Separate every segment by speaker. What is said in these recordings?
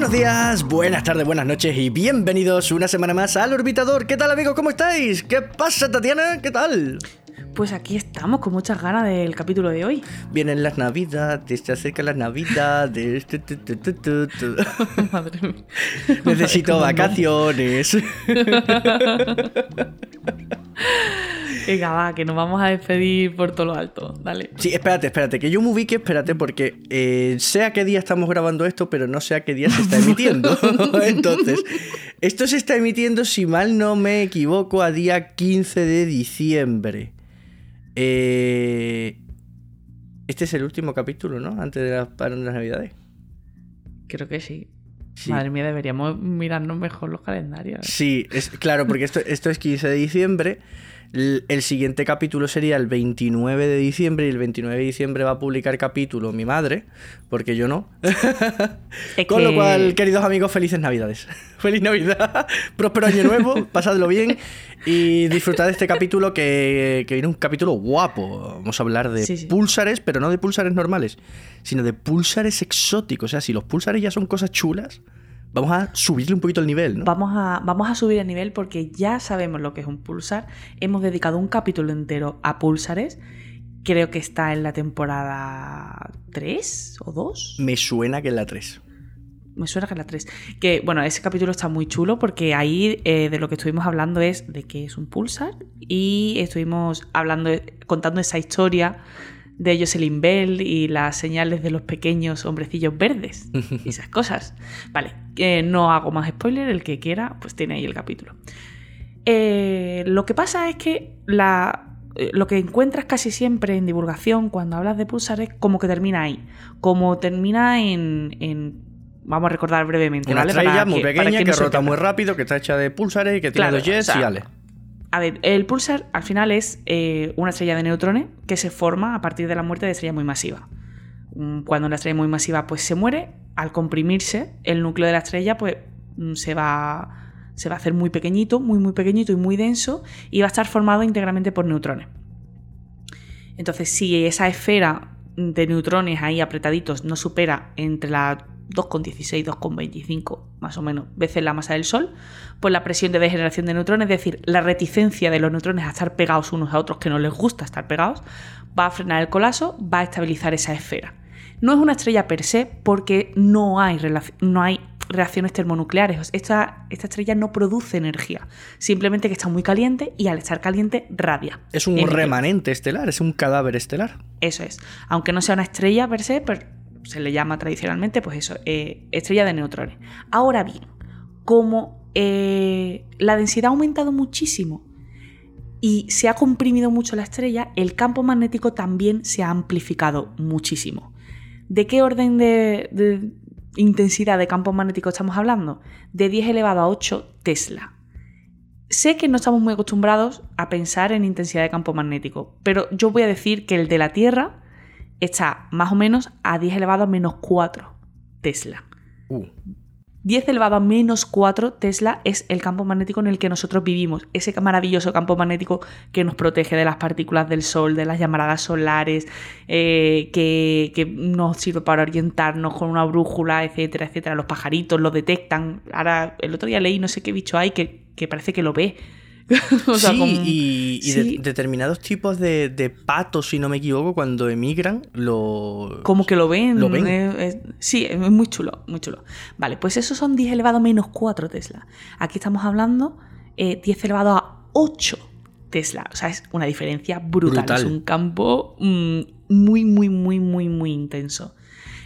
Speaker 1: Buenos días, buenas tardes, buenas noches y bienvenidos una semana más al Orbitador. ¿Qué tal amigos? ¿Cómo estáis? ¿Qué pasa Tatiana? ¿Qué tal?
Speaker 2: Pues aquí estamos con muchas ganas del capítulo de hoy.
Speaker 1: Vienen las navidades, se acercan las navidades. tu, tu, tu.
Speaker 2: Madre mía.
Speaker 1: Necesito vacaciones.
Speaker 2: Venga, va, que nos vamos a despedir por todo lo alto. Dale.
Speaker 1: Sí, espérate, espérate, que yo me ubique, espérate, porque eh, sé a qué día estamos grabando esto, pero no sé a qué día se está emitiendo. Entonces, esto se está emitiendo, si mal no me equivoco, a día 15 de diciembre. Eh, este es el último capítulo, ¿no? Antes de las, para las navidades.
Speaker 2: Creo que sí.
Speaker 1: Sí.
Speaker 2: Madre mía, deberíamos mirarnos mejor los calendarios.
Speaker 1: Sí, es, claro, porque esto, esto es 15 de diciembre. El, el siguiente capítulo sería el 29 de diciembre y el 29 de diciembre va a publicar capítulo mi madre, porque yo no.
Speaker 2: Es
Speaker 1: Con lo cual, queridos amigos, felices Navidades. Feliz Navidad, próspero año nuevo, pasadlo bien y disfrutad de este capítulo que, que viene un capítulo guapo. Vamos a hablar de
Speaker 2: Sí, sí.
Speaker 1: púlsares, pero no de púlsares normales, sino de púlsares exóticos. O sea, si los púlsares ya son cosas chulas, vamos a subirle un poquito el nivel, ¿no?
Speaker 2: Vamos a, vamos a subir el nivel porque ya sabemos lo que es un pulsar. Hemos dedicado un capítulo entero a pulsares. Creo que está en la temporada 3 o 2.
Speaker 1: Me suena que es la 3.
Speaker 2: Me suena que es la 3. Que bueno, ese capítulo está muy chulo porque ahí eh, de lo que estuvimos hablando es de qué es un pulsar y estuvimos hablando, contando esa historia de Jocelyn Bell y las señales de los pequeños hombrecillos verdes y esas cosas. Vale, que no hago más spoiler, el que quiera, pues tiene ahí el capítulo. Eh, lo que pasa es que la, eh, lo que encuentras casi siempre en divulgación cuando hablas de pulsares, como que termina ahí. Como termina en. en- vamos a recordar brevemente.
Speaker 1: Una
Speaker 2: ¿vale?
Speaker 1: estrella
Speaker 2: Para
Speaker 1: muy pequeña que,
Speaker 2: no
Speaker 1: rota muy rápido, que está hecha de púlsares y que tiene
Speaker 2: Claro,
Speaker 1: dos jets
Speaker 2: o sea,
Speaker 1: y ale.
Speaker 2: A ver, el pulsar al final es eh, una estrella de neutrones que se forma a partir de la muerte de estrella muy masiva. Mm, Cuando una estrella muy masiva pues se muere, al comprimirse, el núcleo de la estrella pues mm, se va, se va a hacer muy pequeñito, muy muy pequeñito y muy denso y va a estar formado íntegramente por neutrones. Entonces, si esa esfera de neutrones ahí apretaditos no supera entre la 2,16 2,25 más o menos veces la masa del Sol, pues la presión de degeneración de neutrones, es decir, la reticencia de los neutrones a estar pegados unos a otros que no les gusta estar pegados, va a frenar el colapso, va a estabilizar esa esfera. No es una estrella per se porque no hay, no hay reacciones termonucleares. Esta, esta estrella no produce energía, simplemente que está muy caliente y al estar caliente radia.
Speaker 1: Es un remanente estelar, es un cadáver estelar.
Speaker 2: Eso es. Aunque no sea una estrella per se, pero se le llama tradicionalmente, pues eso, eh, estrella de neutrones. Ahora bien, como eh, la densidad ha aumentado muchísimo y se ha comprimido mucho la estrella, el campo magnético también se ha amplificado muchísimo. ¿De qué orden de, de intensidad de campo magnético estamos hablando? De 10 elevado a 8 Tesla. Sé que no estamos muy acostumbrados a pensar en intensidad de campo magnético, pero yo voy a decir que el de la Tierra está más o menos a 10 elevado a menos 4 Tesla.
Speaker 1: Uh,
Speaker 2: 10 elevado a menos 4 Tesla es el campo magnético en el que nosotros vivimos, ese maravilloso campo magnético que nos protege de las partículas del Sol, de las llamaradas solares, eh, que, que nos sirve para orientarnos con una brújula, etcétera, etcétera. Los pajaritos lo detectan. Ahora, el otro día leí no sé qué bicho hay que, que parece que lo ve. O sea,
Speaker 1: sí, y, y de-
Speaker 2: sí.
Speaker 1: determinados tipos de, de patos, si no me equivoco, cuando emigran, lo...
Speaker 2: Como que lo ven.
Speaker 1: Lo ven.
Speaker 2: eh, eh, sí, es muy chulo, muy chulo. Vale, pues esos son 10 elevado a menos 4 Tesla. Aquí estamos hablando eh, 10 elevado a 8 Tesla. O sea, es una diferencia brutal.
Speaker 1: Brutal.
Speaker 2: Es un campo mm, muy, muy, muy, muy, muy intenso.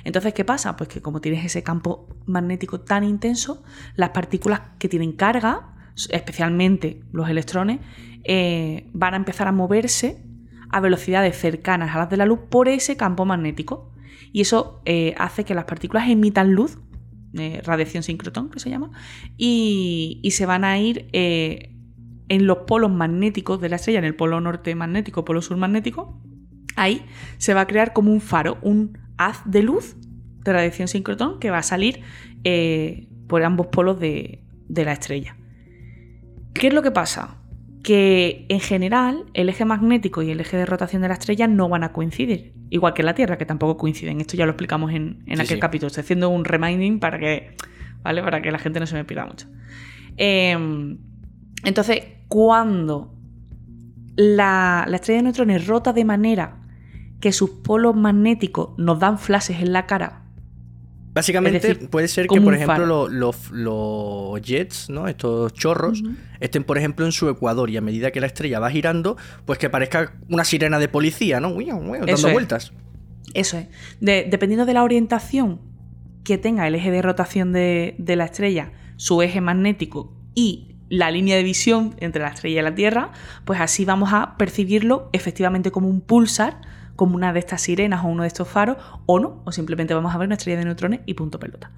Speaker 2: Entonces, ¿qué pasa? Pues que como tienes ese campo magnético tan intenso, las partículas que tienen carga, especialmente los electrones, eh, van a empezar a moverse a velocidades cercanas a las de la luz por ese campo magnético. Y eso eh, hace que las partículas emitan luz, eh, radiación sincrotón, que se llama, y, se van a ir en los polos magnéticos de la estrella, en el polo norte magnético, polo sur magnético. Ahí se va a crear como un faro, un haz de luz de radiación sincrotón que va a salir por ambos polos de la estrella. ¿Qué es lo que pasa? Que en general el eje magnético y el eje de rotación de la estrella no van a coincidir. Igual que la Tierra, que tampoco coinciden. Esto ya lo explicamos en, en
Speaker 1: Sí,
Speaker 2: aquel
Speaker 1: sí.
Speaker 2: capítulo. Estoy haciendo un reminding para que, ¿vale? Para que la gente no se me pierda mucho. Em, entonces, cuando la, la estrella de neutrones rota de manera que sus polos magnéticos nos dan flashes en la cara
Speaker 1: Básicamente puede ser que, por ejemplo, los, jets, ¿no? Estos chorros, estén, por ejemplo, en su ecuador y a medida que la estrella va girando, pues que parezca una sirena de policía, ¿no? dando vueltas.
Speaker 2: Eso es. dependiendo de la orientación que tenga el eje de rotación de, de la estrella, su eje magnético y la línea de visión entre la estrella y la Tierra, pues así vamos a percibirlo efectivamente como un pulsar como una de estas sirenas o uno de estos faros, o no, o simplemente vamos a ver una estrella de neutrones y punto pelota.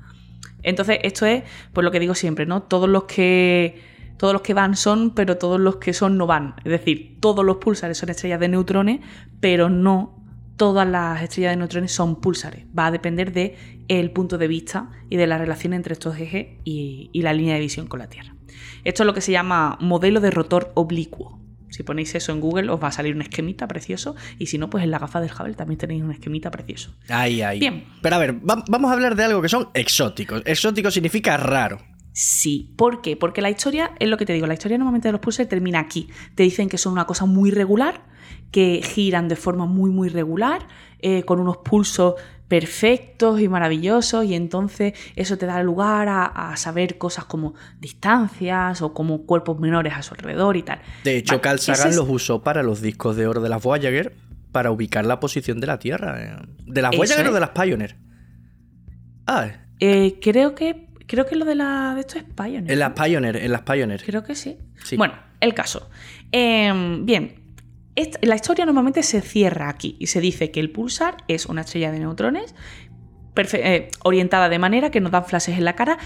Speaker 2: Entonces, esto es, pues lo que digo siempre, ¿no? Todos los que. Todos los que van son, pero todos los que son no van. Es decir, todos los pulsares son estrellas de neutrones, pero no todas las estrellas de neutrones son pulsares. Va a depender del el punto de vista y de la relación entre estos ejes y la línea de visión con la Tierra. Esto es lo que se llama modelo de rotor oblicuo. Si ponéis eso en Google os va a salir un esquemita precioso y si no, pues en la gafa del Hubble también tenéis un esquemita precioso.
Speaker 1: Ahí, ahí. Bien. Pero a ver, vamos a hablar de algo que son exóticos. Exótico significa raro.
Speaker 2: Sí, ¿por qué? Porque la historia, es lo que te digo, la historia normalmente de los pulsars termina aquí. Te dicen que son una cosa muy regular, que giran de forma muy, muy regular, eh, con unos pulsos perfectos y maravillosos y entonces eso te da lugar a, saber cosas como distancias o como cuerpos menores a su alrededor y tal.
Speaker 1: De hecho, Carl Sagan los usó para los discos de oro de las Voyager para ubicar la posición de la Tierra. Eh. ¿De las Voyager o de las Pioneer?
Speaker 2: Ah. Eh, creo que creo que lo de la de esto es Pioneer.
Speaker 1: En las Pioneer, en las Pioneer.
Speaker 2: Creo que sí. Bueno, el caso. Em, bien, la historia normalmente se cierra aquí y se dice que el pulsar es una estrella de neutrones eh, orientada de manera que nos dan flashes en la cara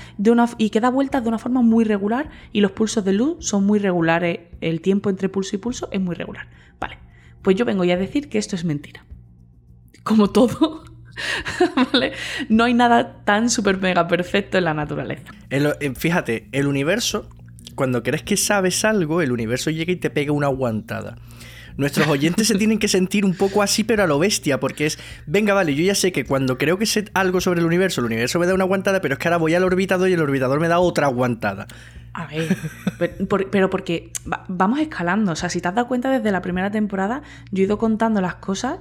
Speaker 2: y que da vueltas de una forma muy regular y los pulsos de luz son muy regulares, el tiempo entre pulso y pulso es muy regular. Vale, pues yo vengo ya a decir que esto es mentira. Como todo, ¿vale? No hay nada tan súper mega perfecto en la naturaleza.
Speaker 1: fíjate, el universo, cuando crees que sabes algo, el universo llega y te pega una aguantada nuestros oyentes se tienen que sentir un poco así, pero a lo bestia, porque es, venga, vale, yo ya sé que cuando creo que sé algo sobre el universo, el universo me da una aguantada, pero es que ahora voy al orbitador y el orbitador me da otra aguantada.
Speaker 2: A ver, pero, porque vamos escalando, o sea, si te has dado cuenta desde la primera temporada, yo he ido contando las cosas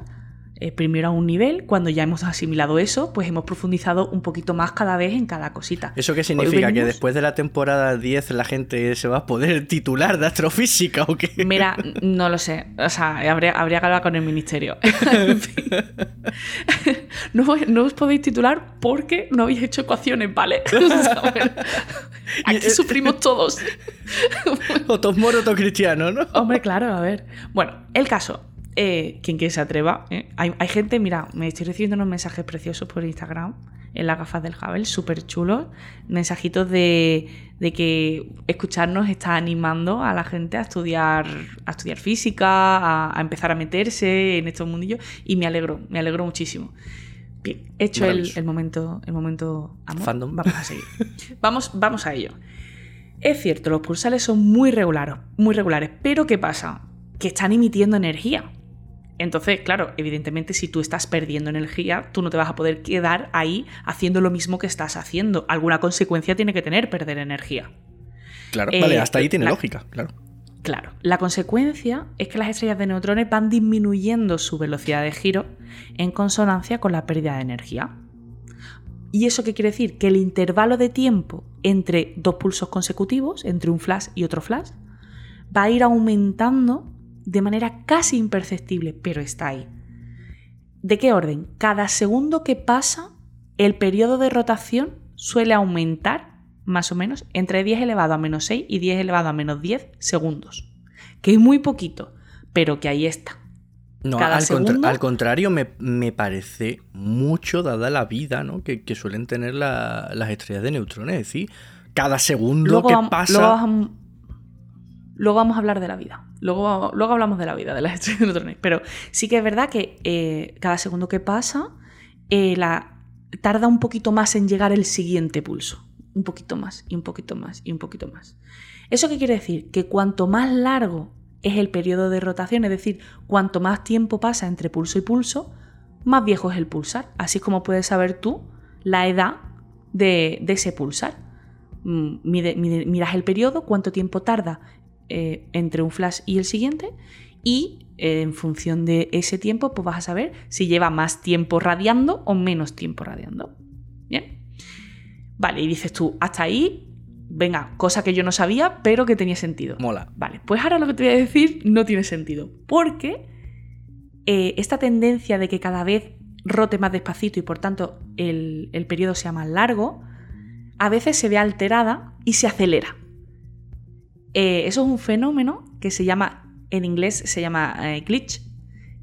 Speaker 2: eh, primero a un nivel, cuando ya hemos asimilado eso, pues hemos profundizado un poquito más cada vez en cada cosita.
Speaker 1: ¿Eso qué significa? ¿Que después de la temporada 10 la gente se va a poder titular de astrofísica o qué?
Speaker 2: Mira, no lo sé. O sea, habría, habría que hablar con el ministerio. no, no, os podéis titular porque no habéis hecho ecuaciones, ¿vale? aquí sufrimos todos.
Speaker 1: o todos moros o cristianos, ¿no?
Speaker 2: Hombre, claro, a ver. Bueno, el caso. Eh, quien que se atreva. ¿eh? Hay, gente, mira, me estoy recibiendo unos mensajes preciosos por Instagram, en las gafas del Hubble, súper chulos. Mensajitos de, que escucharnos está animando a la gente a estudiar, a estudiar física, a, empezar a meterse en estos mundillos. Y me alegro, me alegro muchísimo. Bien, hecho el, momento, el momento
Speaker 1: Fandom.
Speaker 2: vamos a seguir. vamos, vamos a ello. Es cierto, los pulsales son muy regulares, muy regulares, pero ¿qué pasa? Que están emitiendo energía. Entonces, claro, evidentemente si tú estás perdiendo energía, tú no te vas a poder quedar ahí haciendo lo mismo que estás haciendo. Alguna consecuencia tiene que tener perder energía.
Speaker 1: Claro, vale, eh, hasta ahí tiene lógica, claro.
Speaker 2: Claro, la consecuencia es que las estrellas de neutrones van disminuyendo su velocidad de giro en consonancia con la pérdida de energía. ¿Y eso qué quiere decir? Que el intervalo de tiempo entre dos pulsos consecutivos, entre un flash y otro flash, va a ir aumentando de manera casi imperceptible, pero está ahí. ¿De qué orden? Cada segundo que pasa, el periodo de rotación suele aumentar más o menos entre 10 elevado a menos 6 y 10 elevado a menos 10 segundos. Que es muy poquito, pero que ahí está.
Speaker 1: No, al, contrario, me, parece mucho dada la vida ¿no? que, suelen tener las estrellas de neutrones. Es decir, cada segundo que pasa.
Speaker 2: luego vamos a hablar de la vida. Luego, luego hablamos de la vida de las estrellas de neutrones. Pero sí que es verdad que eh, cada segundo que pasa eh, la, tarda un poquito más en llegar el siguiente pulso. Un poquito más, y un poquito más, y un poquito más. ¿Eso qué quiere decir? Que cuanto más largo es el periodo de rotación, es decir, cuanto más tiempo pasa entre pulso y pulso, más viejo es el pulsar. Así como puedes saber tú la edad de, de ese pulsar. mm, miras el periodo, cuánto tiempo tarda eh, entre un flash y el siguiente, y eh, en función de ese tiempo, pues vas a saber si lleva más tiempo radiando o menos tiempo radiando. Bien. Vale, y dices tú, hasta ahí venga, cosa que yo no sabía, pero que tenía sentido.
Speaker 1: Mola.
Speaker 2: Vale, pues ahora lo que te voy a decir no tiene sentido. Porque eh, esta tendencia de que cada vez rote más despacito y por tanto el, periodo sea más largo, a veces se ve alterada y se acelera. Eh, eso es un fenómeno que se llama, en inglés se llama eh, glitch,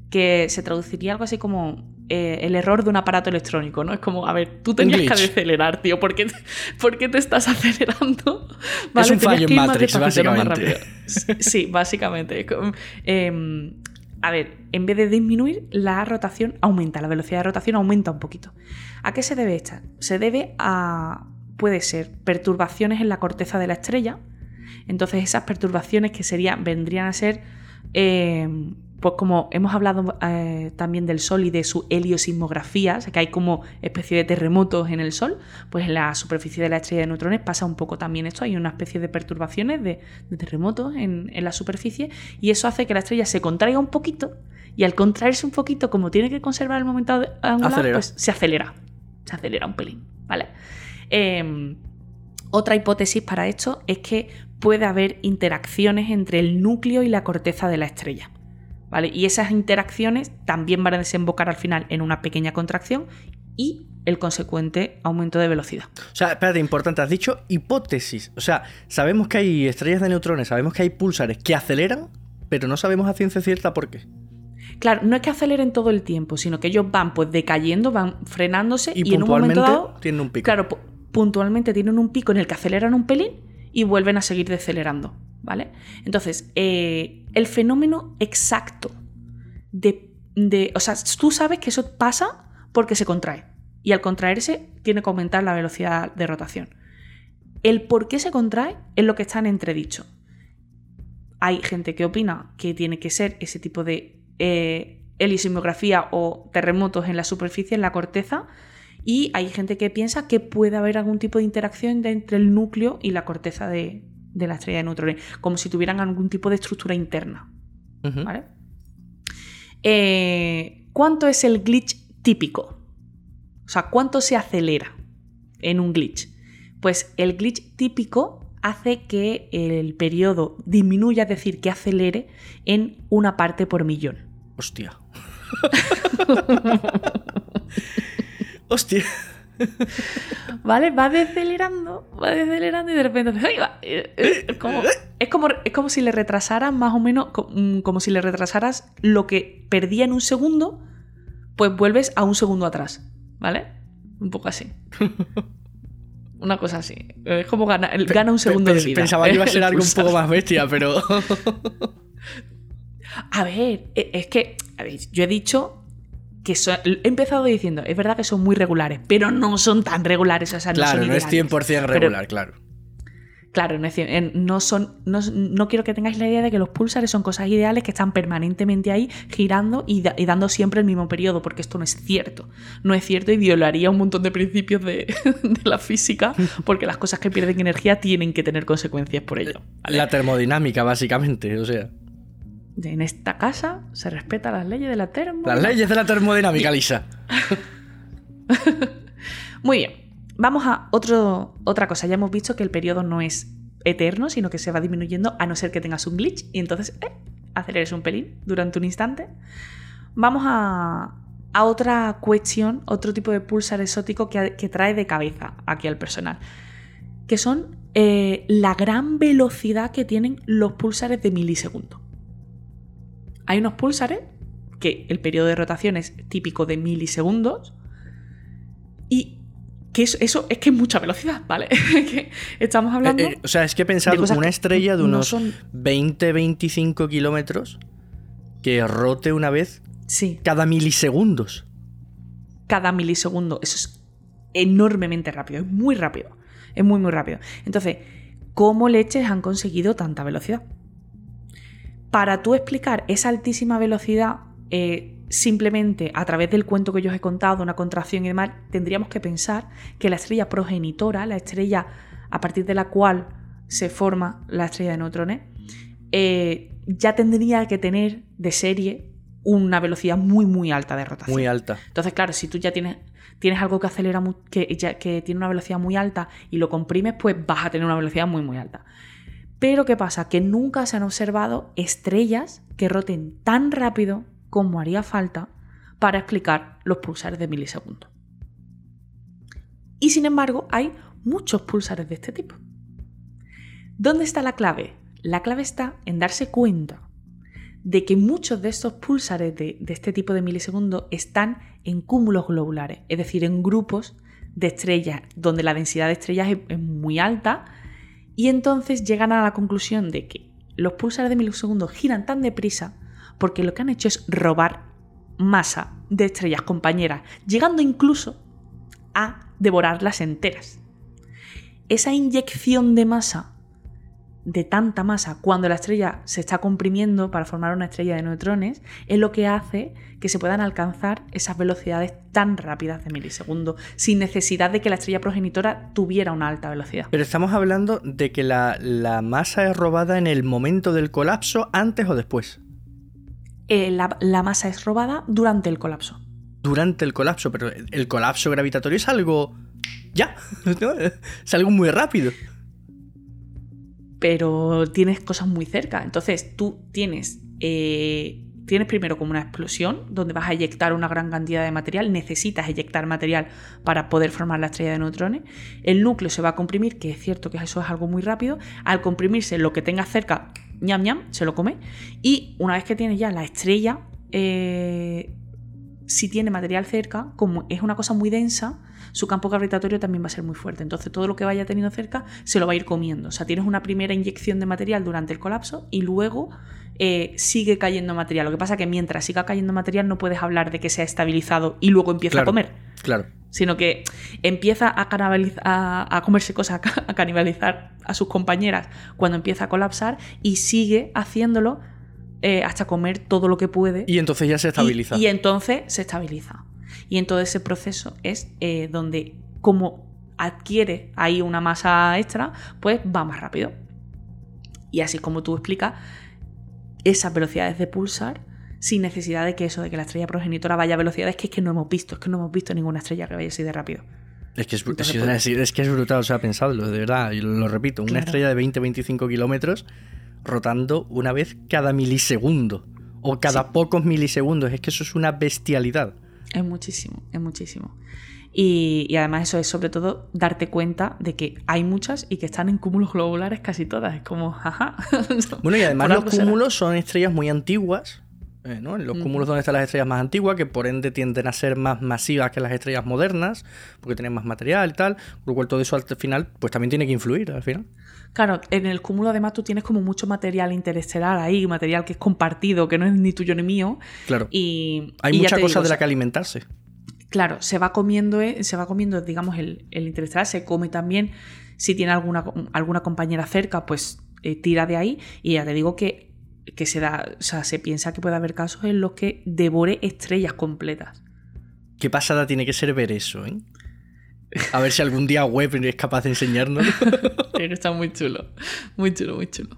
Speaker 2: que se traduciría algo así como eh, el error de un aparato electrónico, ¿no? Es como, a ver, tú tenías que acelerar, tío, ¿por qué, te estás acelerando?
Speaker 1: es un fallo en Matrix, básicamente.
Speaker 2: Sí, básicamente. Em, a ver, en vez de disminuir, la rotación aumenta, la velocidad de rotación aumenta un poquito. ¿A qué se debe esta? Se debe a, puede ser, perturbaciones en la corteza de la estrella. Entonces esas perturbaciones que serían, vendrían a ser em, pues como hemos hablado eh, también del Sol y de su heliosismografía, o sea que hay como especie de terremotos en el Sol, pues en la superficie de la estrella de neutrones pasa un poco también esto, hay una especie de perturbaciones de, terremotos en, la superficie y eso hace que la estrella se contraiga un poquito y al contraerse un poquito, como tiene que conservar el momento angular, pues se acelera, se acelera un pelín, ¿vale? Em, otra hipótesis para esto es que puede haber interacciones entre el núcleo y la corteza de la estrella. Y esas interacciones también van a desembocar al final en una pequeña contracción y el consecuente aumento de velocidad.
Speaker 1: O sea, espérate, importante, has dicho hipótesis. O sea, sabemos que hay estrellas de neutrones, sabemos que hay pulsares que aceleran, pero no sabemos a ciencia cierta por qué.
Speaker 2: Claro, no es que aceleren todo el tiempo, sino que ellos van pues decayendo, van frenándose y, en un momento dado
Speaker 1: tienen un pico.
Speaker 2: Claro, puntualmente tienen un pico en el que aceleran un pelín y vuelven a seguir decelerando. ¿vale? Entonces, eh, el fenómeno exacto de, O sea, tú sabes que eso pasa porque se contrae. Y al contraerse tiene que aumentar la velocidad de rotación. El por qué se contrae es lo que está en entredicho. Hay gente que opina que tiene que ser ese tipo de eh, o terremotos en la superficie, en la corteza, y hay gente que piensa que puede haber algún tipo de interacción entre el núcleo y la corteza de, de la estrella de neutrones, como si tuvieran algún tipo de estructura interna. ¿Vale? Eh, ¿Cuánto es el glitch típico? O sea, ¿cuánto se acelera en un glitch? Pues el glitch típico hace que el periodo disminuya, es decir, que acelere en una parte por millón.
Speaker 1: Hostia. Hostia.
Speaker 2: ¿Vale? Va decelerando, va decelerando y de repente Es como, es como, es como si le retrasaras más o menos, mm, como si le retrasaras lo que perdía en un segundo, pues vuelves a un segundo atrás, ¿vale? Un poco así. Una cosa así. Es como gana, gana un segundo de vida.
Speaker 1: Pensaba que iba a ser algo un poco más bestia, pero.
Speaker 2: a ver, e, es que yo he dicho he empezado diciendo, es verdad que son muy regulares, pero no son tan regulares. O sea,
Speaker 1: claro,
Speaker 2: no,
Speaker 1: es 100% regular, claro.
Speaker 2: Claro, no, es, no son, no, quiero que tengáis la idea de que los pulsares son cosas ideales que están permanentemente ahí girando y, dando siempre el mismo periodo, porque esto no es cierto. No es cierto y violaría un montón de principios de, la física, porque las cosas que pierden energía tienen que tener consecuencias por ello.
Speaker 1: La termodinámica, básicamente, o sea.
Speaker 2: En esta casa se respetan las leyes de la termodinámica.
Speaker 1: Las leyes de la termodinámica, Lisa.
Speaker 2: Muy bien. Vamos a otro, otra cosa. Ya hemos visto que el periodo no es eterno, sino que se va disminuyendo a no ser que tengas un glitch y entonces eh, aceleres un pelín durante un instante. Vamos a, otra cuestión, otro tipo de pulsar exótico que, trae de cabeza aquí al personal, que son eh, la gran velocidad que tienen los pulsares de milisegundo. Hay unos pulsares que el periodo de rotación es típico de milisegundos y que eso, es que es mucha velocidad, ¿vale? estamos hablando...
Speaker 1: Eh, eh, o sea, es que pensar una estrella de unos 20-25 kilómetros que rote una vez
Speaker 2: sí.
Speaker 1: cada milisegundos.
Speaker 2: Cada milisegundo. Eso es enormemente rápido, es muy rápido. Es muy, muy rápido. Entonces, ¿cómo leches han conseguido tanta velocidad? Para tú explicar esa altísima velocidad eh, simplemente a través del cuento que yo os he contado, una contracción y demás, tendríamos que pensar que la estrella progenitora, la estrella a partir de la cual se forma la estrella de neutrones, eh, ya tendría que tener de serie una velocidad muy, muy alta de rotación.
Speaker 1: Muy alta.
Speaker 2: Entonces, claro, si tú ya tienes, tienes algo que acelera, que, que tiene una velocidad muy alta y lo comprimes, pues vas a tener una velocidad muy, muy alta. Pero ¿qué pasa? Que nunca se han observado estrellas que roten tan rápido como haría falta para explicar los pulsares de milisegundos. Y sin embargo, hay muchos pulsares de este tipo. ¿Dónde está la clave? La clave está en darse cuenta de que muchos de estos pulsares de, este tipo de milisegundos están en cúmulos globulares, es decir, en grupos de estrellas, donde la densidad de estrellas es, muy alta, y entonces llegan a la conclusión de que los pulsares de milisegundos giran tan deprisa porque lo que han hecho es robar masa de estrellas compañeras, llegando incluso a devorarlas enteras. Esa inyección de masa de tanta masa cuando la estrella se está comprimiendo para formar una estrella de neutrones es lo que hace que se puedan alcanzar esas velocidades tan rápidas de milisegundos sin necesidad de que la estrella progenitora tuviera una alta velocidad.
Speaker 1: Pero estamos hablando de que la, masa es robada en el momento del colapso, antes o después.
Speaker 2: Eh, la, la masa es robada durante el colapso.
Speaker 1: Durante el colapso, pero el colapso gravitatorio es algo... Ya, es algo muy rápido
Speaker 2: pero tienes cosas muy cerca. Entonces tú tienes, eh, tienes primero como una explosión donde vas a eyectar una gran cantidad de material, necesitas eyectar material para poder formar la estrella de neutrones. El núcleo se va a comprimir, que es cierto que eso es algo muy rápido. Al comprimirse, lo que tengas cerca, ñam ñam, se lo come. Y una vez que tienes ya la estrella, eh, si tiene material cerca, como es una cosa muy densa, su campo gravitatorio también va a ser muy fuerte. Entonces todo lo que vaya teniendo cerca se lo va a ir comiendo. O sea, tienes una primera inyección de material durante el colapso y luego eh, sigue cayendo material. Lo que pasa es que mientras siga cayendo material no puedes hablar de que se ha estabilizado y luego empieza a comer.
Speaker 1: Claro.
Speaker 2: Sino que empieza a, a, a comerse cosas, a canibalizar a sus compañeras cuando empieza a colapsar y sigue haciéndolo eh, hasta comer todo lo que puede.
Speaker 1: Y entonces ya se estabiliza.
Speaker 2: Y, entonces se estabiliza. Y en todo ese proceso es eh, donde, como adquiere ahí una masa extra, pues va más rápido. Y así como tú explicas, esas velocidades de pulsar sin necesidad de que eso, de que la estrella progenitora vaya a velocidades que es que no hemos visto, es que no hemos visto ninguna estrella que vaya así de rápido.
Speaker 1: Es que es, pues es, que es brutal, o sea, pensadlo, de verdad, y lo, repito, una estrella de 20-25 kilómetros rotando una vez cada milisegundo o cada pocos milisegundos. Es que eso es una bestialidad.
Speaker 2: Es muchísimo, es muchísimo. Y, además eso es sobre todo darte cuenta de que hay muchas y que están en cúmulos globulares casi todas. Es como, jaja.
Speaker 1: Bueno, y además los cúmulos son estrellas muy antiguas. Eh, ¿no? En los cúmulos donde están las estrellas más antiguas, que por ende tienden a ser más masivas que las estrellas modernas, porque tienen más material y tal, por lo cual todo eso al final, pues también tiene que influir al final.
Speaker 2: Claro, en el cúmulo además tú tienes como mucho material interestelar ahí, material que es compartido, que no es ni tuyo ni mío.
Speaker 1: Claro.
Speaker 2: Y,
Speaker 1: Hay mucha cosa de la que alimentarse.
Speaker 2: Claro, se va comiendo, eh, se va comiendo, digamos, el, interestelar, se come también, si tiene alguna, alguna compañera cerca, pues eh, tira de ahí. Y ya te digo que, que se da, o sea, se piensa que puede haber casos en los que devore estrellas completas.
Speaker 1: Qué pasada tiene que ser ver eso, ¿eh? A ver si algún día web es capaz de enseñarnos.
Speaker 2: Pero está muy chulo. Muy chulo, muy chulo.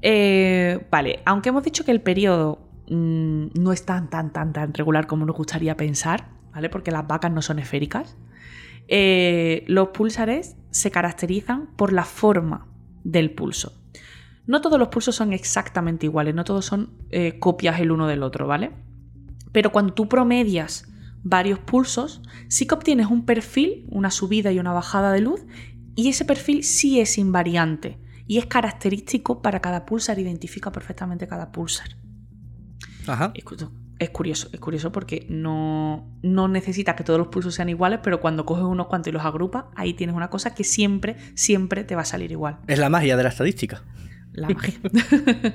Speaker 2: Eh, vale, aunque hemos dicho que el periodo mm, no es tan, tan, tan, tan regular como nos gustaría pensar, ¿vale? Porque las vacas no son esféricas. Eh, los pulsares se caracterizan por la forma del pulso. No todos los pulsos son exactamente iguales, no todos son eh, copias el uno del otro, ¿vale? Pero cuando tú promedias varios pulsos, sí que obtienes un perfil, una subida y una bajada de luz, y ese perfil sí es invariante y es característico para cada pulsar, identifica perfectamente cada pulsar.
Speaker 1: Ajá.
Speaker 2: Es, curioso, es curioso porque no, no necesitas que todos los pulsos sean iguales, pero cuando coges unos cuantos y los agrupas, ahí tienes una cosa que siempre, siempre te va a salir igual.
Speaker 1: Es la magia de la estadística.
Speaker 2: La magia.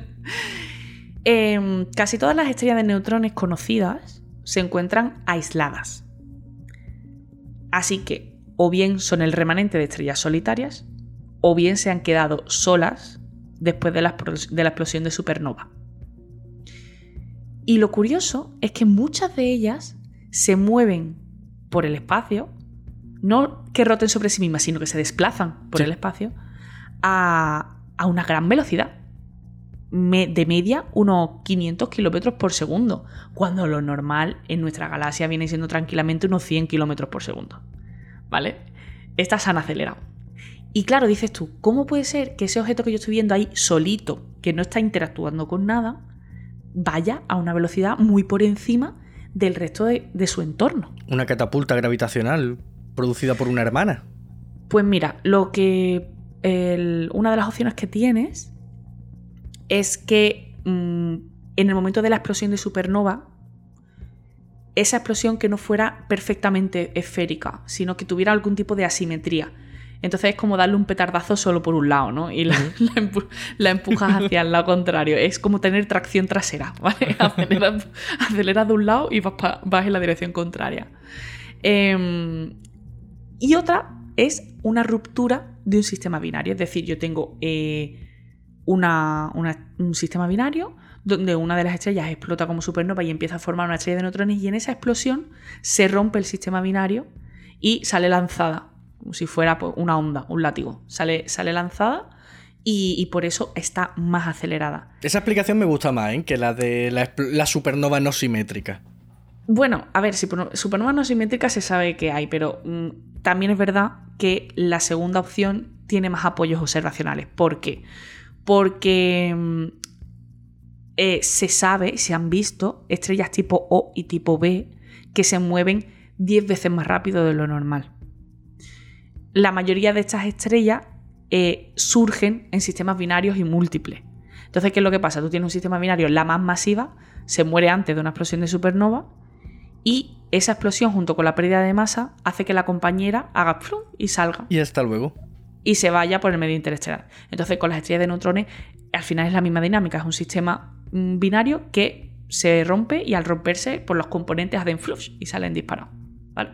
Speaker 2: Em, casi todas las estrellas de neutrones conocidas se encuentran aisladas. Así que o bien son el remanente de estrellas solitarias, o bien se han quedado solas después de la, explosión de supernova. Y lo curioso es que muchas de ellas se mueven por el espacio no que roten sobre sí mismas, sino que se desplazan por
Speaker 1: Sí.
Speaker 2: el espacio a, a una gran velocidad. De media, unos 500 kilómetros por segundo, cuando lo normal en nuestra galaxia viene siendo tranquilamente unos 100 kilómetros por segundo. ¿Vale? Estas han acelerado. Y claro, dices tú, ¿cómo puede ser que ese objeto que yo estoy viendo ahí solito, que no está interactuando con nada, vaya a una velocidad muy por encima del resto de, de su entorno?
Speaker 1: Una catapulta gravitacional producida por una hermana.
Speaker 2: Pues mira, lo que. El- una de las opciones que tienes es que mm, en el momento de la explosión de supernova, esa explosión que no fuera perfectamente esférica, sino que tuviera algún tipo de asimetría. Entonces es como darle un petardazo solo por un lado, ¿no? Y la, la empu- la empujas hacia el lado contrario. Es como tener tracción trasera, ¿vale? Aceleras, aceleras de un lado y vas en la dirección contraria. Em, y otra es una ruptura de un sistema binario. Es decir, yo tengo eh, un sistema binario donde una de las estrellas explota como supernova y empieza a formar una estrella de neutrones y en esa explosión se rompe el sistema binario y sale lanzada, como si fuera pues, una onda, un látigo. Sale, sale lanzada y, por eso está más acelerada.
Speaker 1: Esa explicación me gusta más ¿eh? que la de la supernova no simétrica.
Speaker 2: Bueno, a ver, supernova supernova no simétrica se sabe que hay, pero mm, también es verdad que la segunda opción tiene más apoyos observacionales. ¿Por qué? Porque mm, eh, se sabe, se han visto estrellas tipo O y tipo B que se mueven 10 veces más rápido de lo normal. La mayoría de estas estrellas eh, surgen en sistemas binarios y múltiples. Entonces, ¿qué es lo que pasa? Tú tienes un sistema binario, la más masiva, se muere antes de una explosión de supernova y esa explosión junto con la pérdida de masa hace que la compañera haga plum y salga
Speaker 1: Y hasta luego.
Speaker 2: y se vaya por el medio interestelar. Entonces, con las estrellas de neutrones, al final es la misma dinámica, es un sistema mm, binario que se rompe y al romperse, pues los componentes hacen flush y salen disparados. ¿Vale?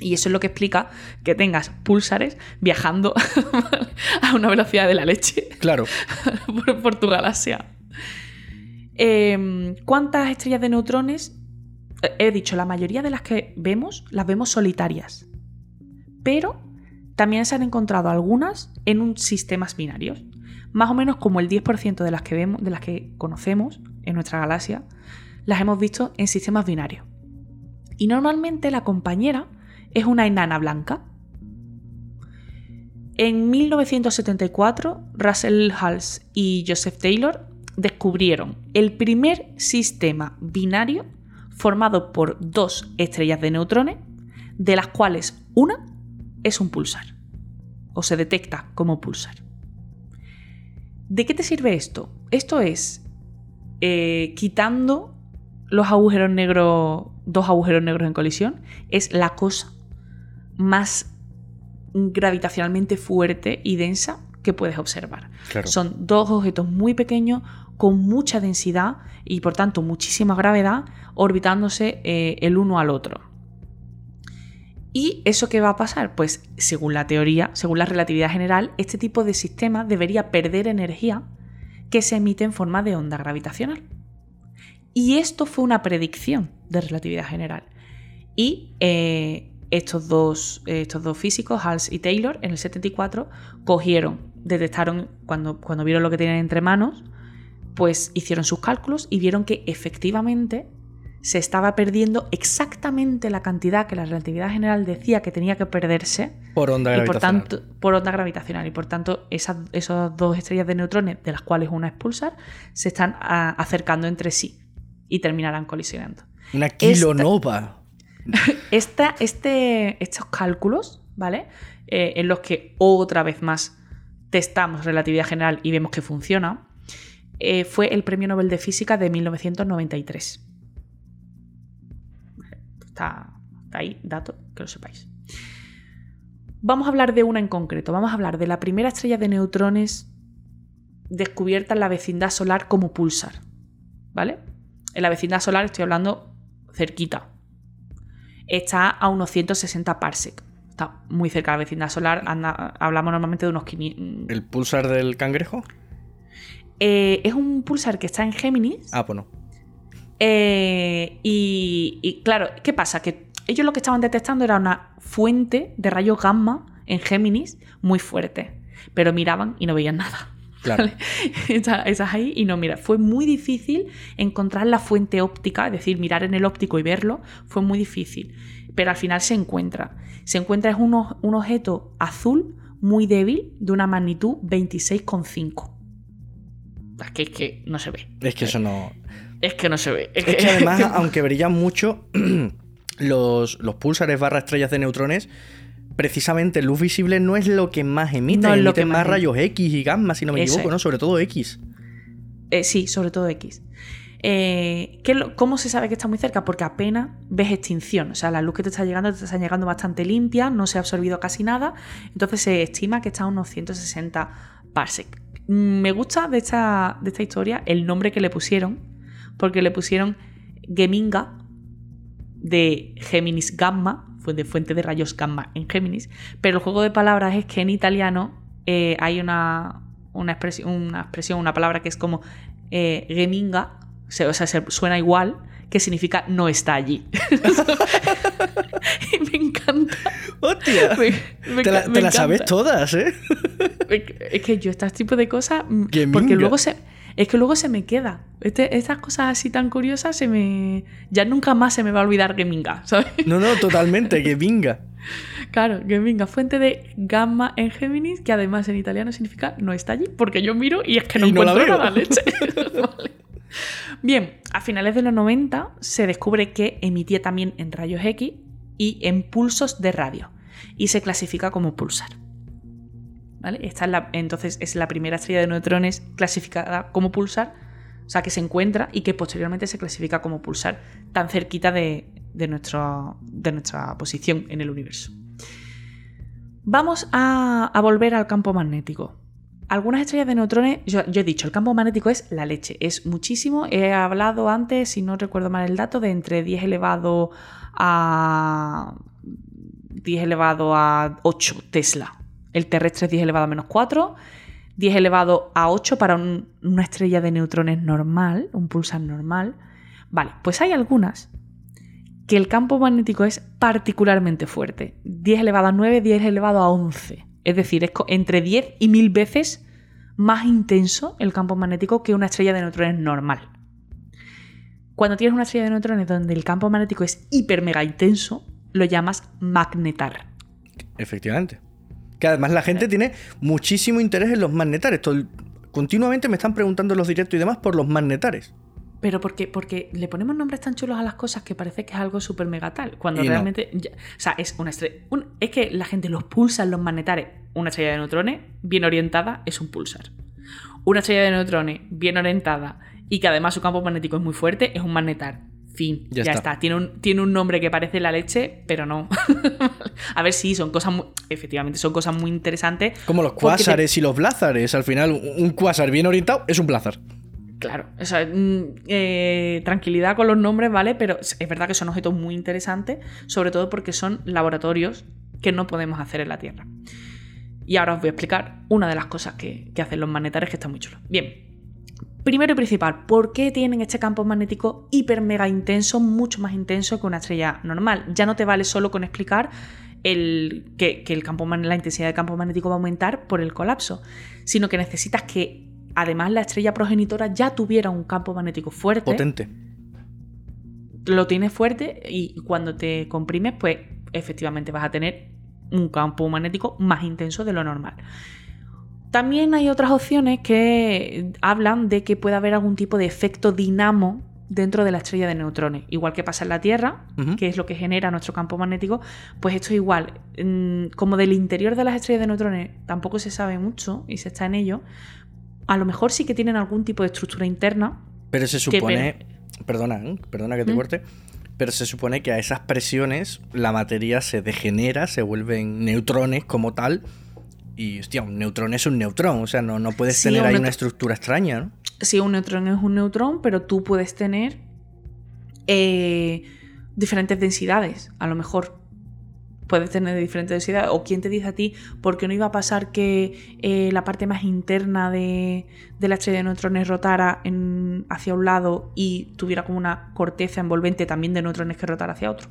Speaker 2: Y eso es lo que explica que tengas púlsares viajando a una velocidad de la leche
Speaker 1: Claro.
Speaker 2: por, por tu galaxia. Eh, ¿Cuántas estrellas de neutrones? He dicho, la mayoría de las que vemos las vemos solitarias. Pero también se han encontrado algunas en un sistemas binarios. Más o menos como el 10% de las que vemos, de las que conocemos en nuestra galaxia, las hemos visto en sistemas binarios. Y normalmente la compañera es una enana blanca. En 1974, Russell Hals y Joseph Taylor descubrieron el primer sistema binario formado por dos estrellas de neutrones, de las cuales una es un pulsar, o se detecta como pulsar. ¿De qué te sirve esto? Esto es eh, quitando los agujeros negros, dos agujeros negros en colisión, es la cosa más gravitacionalmente fuerte y densa que puedes observar.
Speaker 1: Claro.
Speaker 2: Son dos objetos muy pequeños con mucha densidad y por tanto muchísima gravedad orbitándose eh, el uno al otro. ¿Y eso qué va a pasar? Pues según la teoría, según la relatividad general, este tipo de sistema debería perder energía que se emite en forma de onda gravitacional. Y esto fue una predicción de relatividad general. Y eh, estos, dos, eh, estos dos físicos, Hals y Taylor, en el 74, cogieron, detectaron, cuando, cuando vieron lo que tenían entre manos, pues hicieron sus cálculos y vieron que efectivamente se estaba perdiendo exactamente la cantidad que la relatividad general decía que tenía que perderse
Speaker 1: Por onda
Speaker 2: y por
Speaker 1: gravitacional.
Speaker 2: tanto por onda gravitacional y por tanto esas, esas dos estrellas de neutrones de las cuales una es pulsar se están a- acercando entre sí y terminarán colisionando.
Speaker 1: Una kilonova.
Speaker 2: Esta, este, estos cálculos, ¿vale? Eh, en los que otra vez más testamos relatividad general y vemos que funciona, eh, fue el Premio Nobel de Física de 1993. Está, está ahí, dato, que lo sepáis. Vamos a hablar de una en concreto. Vamos a hablar de la primera estrella de neutrones descubierta en la vecindad solar como pulsar. ¿Vale? En la vecindad solar estoy hablando cerquita. Está a unos 160 parsec. Está muy cerca de la vecindad solar. anda- hablamos normalmente de unos 500.
Speaker 1: ¿El pulsar del cangrejo?
Speaker 2: Eh, es un pulsar que está en Géminis.
Speaker 1: Ah, pues no.
Speaker 2: Eh, y, y claro, ¿qué pasa? Que ellos lo que estaban detectando era una fuente de rayos gamma en Géminis muy fuerte, pero miraban y no veían nada.
Speaker 1: Claro.
Speaker 2: ¿vale? Estás estás ahí y no, mira, fue muy difícil encontrar la fuente óptica, es decir, mirar en el óptico y verlo, fue muy difícil. Pero al final se encuentra. Se encuentra es un objeto azul muy débil de una magnitud 26,5. Es que, es que no se ve.
Speaker 1: Es que eso no.
Speaker 2: Es que no se ve.
Speaker 1: Es que además, aunque brillan mucho, los, los púlsares barra estrellas de neutrones, precisamente luz visible no es lo que más emiten.
Speaker 2: No es lo que
Speaker 1: más
Speaker 2: más
Speaker 1: rayos X y gamma, si no me equivoco. ¿no? Sobre todo X.
Speaker 2: Eh, sí, sobre todo X. Eh, ¿qué es lo- ¿Cómo se sabe que está muy cerca? Porque apenas ves extinción. O sea, la luz que te está llegando te está llegando bastante limpia, no se ha absorbido casi nada. Entonces se estima que está a unos 160 parsec. Mm, Me gusta de esta, de esta historia el nombre que le pusieron, porque le pusieron Geminga de Géminis Gamma, fue de fuente de rayos gamma en Géminis. Pero el juego de palabras es que en italiano eh, hay una, una, expresión, una expresión, una palabra que es como eh, Geminga, o sea, se- suena igual, que significa no está allí. y me encanta.
Speaker 1: ¡Hostia!
Speaker 2: Me- me
Speaker 1: te la, te sabes todas, ¿eh?
Speaker 2: Es que yo este tipo de cosas, mm,
Speaker 1: Que
Speaker 2: porque luego se, es que luego se me queda. Este- estas cosas así tan curiosas se me, ya nunca más se me va a olvidar que minga, ¿sabes?
Speaker 1: No, no, totalmente, que vinga.
Speaker 2: Claro, Geminga, fuente de gamma en Géminis, que además en italiano significa no está allí, porque yo miro y es que no
Speaker 1: Y no la
Speaker 2: encuentro
Speaker 1: veo.
Speaker 2: nada, leche. Vale. Bien, a finales de los 90 se descubre que emitía también en rayos X y en pulsos de radio, y se clasifica como pulsar. Esta es la, entonces es la primera estrella de neutrones clasificada como pulsar, o sea, que se encuentra y que posteriormente se clasifica como pulsar, tan cerquita de, nuestra posición en el universo. Vamos a, a volver al campo magnético. Algunas estrellas de neutrones, yo, yo he dicho, el campo magnético es la leche, es muchísimo. He hablado antes, si no recuerdo mal el dato, de entre 10 elevado a 10 elevado a 8 Tesla. El terrestre es 10 elevado a menos 4. 10 elevado a 8 para un- una estrella de neutrones normal, un pulsar normal. Vale, pues hay algunas que el campo magnético es particularmente fuerte. 10 elevado a 9, 10 elevado a 11. Es decir, es entre 10 y 1000 veces más intenso el campo magnético que una estrella de neutrones normal. Cuando tienes una estrella de neutrones donde el campo magnético es hiper mega intenso, lo llamas magnetar.
Speaker 1: Efectivamente. Que además la gente tiene muchísimo interés en los magnetares. Todo Continuamente me están preguntando en los directos y demás por los magnetares.
Speaker 2: Pero porque, porque le ponemos nombres tan chulos a las cosas que parece que es algo súper mega tal. Cuando
Speaker 1: Y no.
Speaker 2: realmente. ya- o sea, es una estrella. un- es que la gente los pulsa en los magnetares. Una estrella de neutrones bien orientada es un pulsar. Una estrella de neutrones bien orientada y que además su campo magnético es muy fuerte es un magnetar. Fin.
Speaker 1: Ya
Speaker 2: Ya,
Speaker 1: está.
Speaker 2: está. Tiene, un, tiene un nombre que parece la leche, pero no. a ver si son cosas muy. Efectivamente, son cosas muy interesantes.
Speaker 1: Como los
Speaker 2: te-
Speaker 1: cuásares y los blázares. Al final, un cuásar bien orientado es un blázar.
Speaker 2: Claro, o sea, mm, eh, tranquilidad con los nombres, ¿vale? Pero es es verdad que son objetos muy interesantes, sobre todo porque son laboratorios que no podemos hacer en la Tierra. Y ahora os voy a explicar una de las cosas que, que hacen los magnetares que está muy chulo. Bien, primero y principal, ¿por qué tienen este campo magnético hiper mega intenso, mucho más intenso que una estrella normal? Ya no te vale solo con explicar el, que, que el campo, la intensidad del campo magnético va a aumentar por el colapso, sino que necesitas que además la estrella progenitora ya tuviera un campo magnético fuerte
Speaker 1: Potente.
Speaker 2: lo tienes fuerte y cuando te comprimes, pues efectivamente vas a tener un campo magnético más intenso de lo normal. También hay otras opciones que hablan de que puede haber algún tipo de efecto dinamo dentro de la estrella de neutrones. Igual que pasa en la Tierra, que es lo que genera nuestro campo magnético, pues esto es igual. Mm, Como del interior de las estrellas de neutrones tampoco se sabe mucho y se está en ello, a lo mejor sí que tienen algún tipo de estructura interna
Speaker 1: Pero se
Speaker 2: que
Speaker 1: supone. Perdona, ¿eh? perdona que te
Speaker 2: ¿Mm?
Speaker 1: corte. Pero se supone que a esas presiones la materia se degenera, se vuelven neutrones como tal. Y, hostia, un neutrón es un neutrón. O sea, no, no puedes
Speaker 2: Sí,
Speaker 1: tener
Speaker 2: un
Speaker 1: ahí una estructura extraña, ¿no?
Speaker 2: Sí, un neutrón es un neutrón, pero tú puedes tener eh, diferentes densidades. A lo mejor puedes tener diferentes densidades. ¿O quién te dice a ti por qué no iba a pasar que eh, la parte más interna de, de la estrella de neutrones rotara en- hacia un lado y tuviera como una corteza envolvente también de neutrones que rotara hacia otro?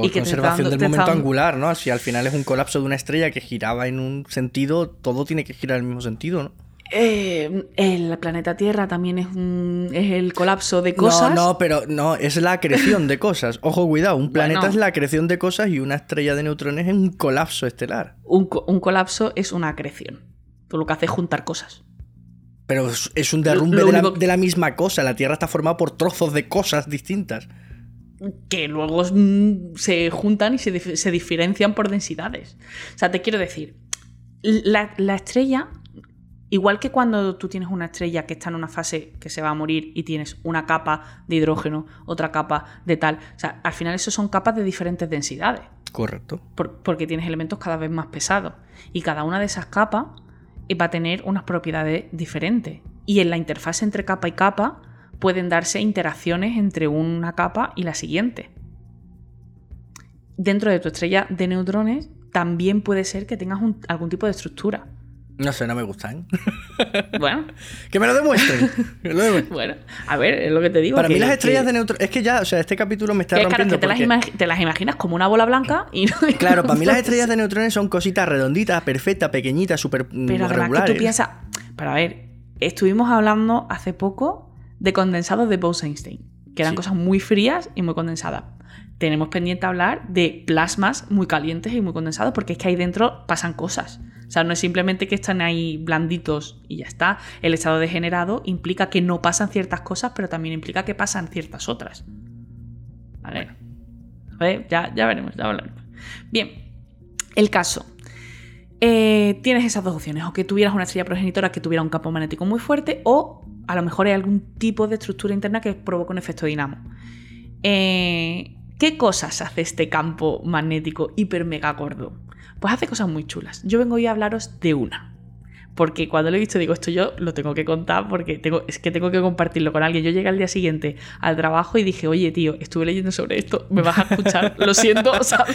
Speaker 1: Por conservación del momento angular, ¿no? Si al final es un colapso de una estrella que giraba en un sentido, todo tiene que girar en el mismo sentido, ¿no?
Speaker 2: Eh, el planeta Tierra también es, es, el colapso de cosas.
Speaker 1: No, no, pero no, es la acreción de cosas. Ojo, cuidado, un planeta es la acreción de cosas y una estrella de neutrones es un colapso estelar.
Speaker 2: Un, colapso es una acreción. Tú lo que hace es juntar cosas.
Speaker 1: Pero es un derrumbe de la, misma cosa. La Tierra está formada por trozos de cosas distintas.
Speaker 2: Que luego mm, se juntan y se, se diferencian por densidades. O sea, te quiero decir, la, la estrella Igual que cuando tú tienes una estrella que está en una fase que se va a morir y tienes una capa de hidrógeno, otra capa de tal. O sea, al final eso son capas de diferentes densidades.
Speaker 1: Correcto.
Speaker 2: porque tienes elementos cada vez más pesados. Y cada una de esas capas va a tener unas propiedades diferentes. Y en la interfase entre capa y capa pueden darse interacciones entre una capa y la siguiente. Dentro de tu estrella de neutrones también puede ser que tengas algún tipo de estructura.
Speaker 1: No sé, no me gustan.
Speaker 2: Bueno.
Speaker 1: que me lo demuestren.
Speaker 2: bueno, a ver, es lo que te digo.
Speaker 1: Para mí las estrellas de neutrones... Es que ya, o sea, este capítulo me está es rompiendo
Speaker 2: que te, las imaginas como una bola blanca y...
Speaker 1: claro, para mí las estrellas de neutrones son cositas redonditas, perfectas, pequeñitas, súper mm, Pero regulares. que tú piensas...
Speaker 2: Para ver, estuvimos hablando hace poco de condensados de Bose-Einstein, que eran cosas muy frías y muy condensadas tenemos pendiente hablar de plasmas muy calientes y muy condensados, porque es que ahí dentro pasan cosas. O sea, no es simplemente que están ahí blanditos y ya está. El estado degenerado implica que no pasan ciertas cosas, pero también implica que pasan ciertas otras. Vale. A ver, ya, ya veremos, ya hablaremos. Bien, el caso. Eh, tienes esas dos opciones, o que tuvieras una estrella progenitora que tuviera un campo magnético muy fuerte, o a lo mejor hay algún tipo de estructura interna que provoca un efecto dinamo. Eh, ¿Qué cosas hace este campo magnético hiper mega gordo? Pues hace cosas muy chulas. Yo vengo hoy a hablaros de una. Porque cuando lo he visto digo, esto yo lo tengo que contar porque tengo, es que tengo que compartirlo con alguien. Yo llegué al día siguiente al trabajo y dije, oye, tío, estuve leyendo sobre esto, me vas a escuchar, lo siento, o sea,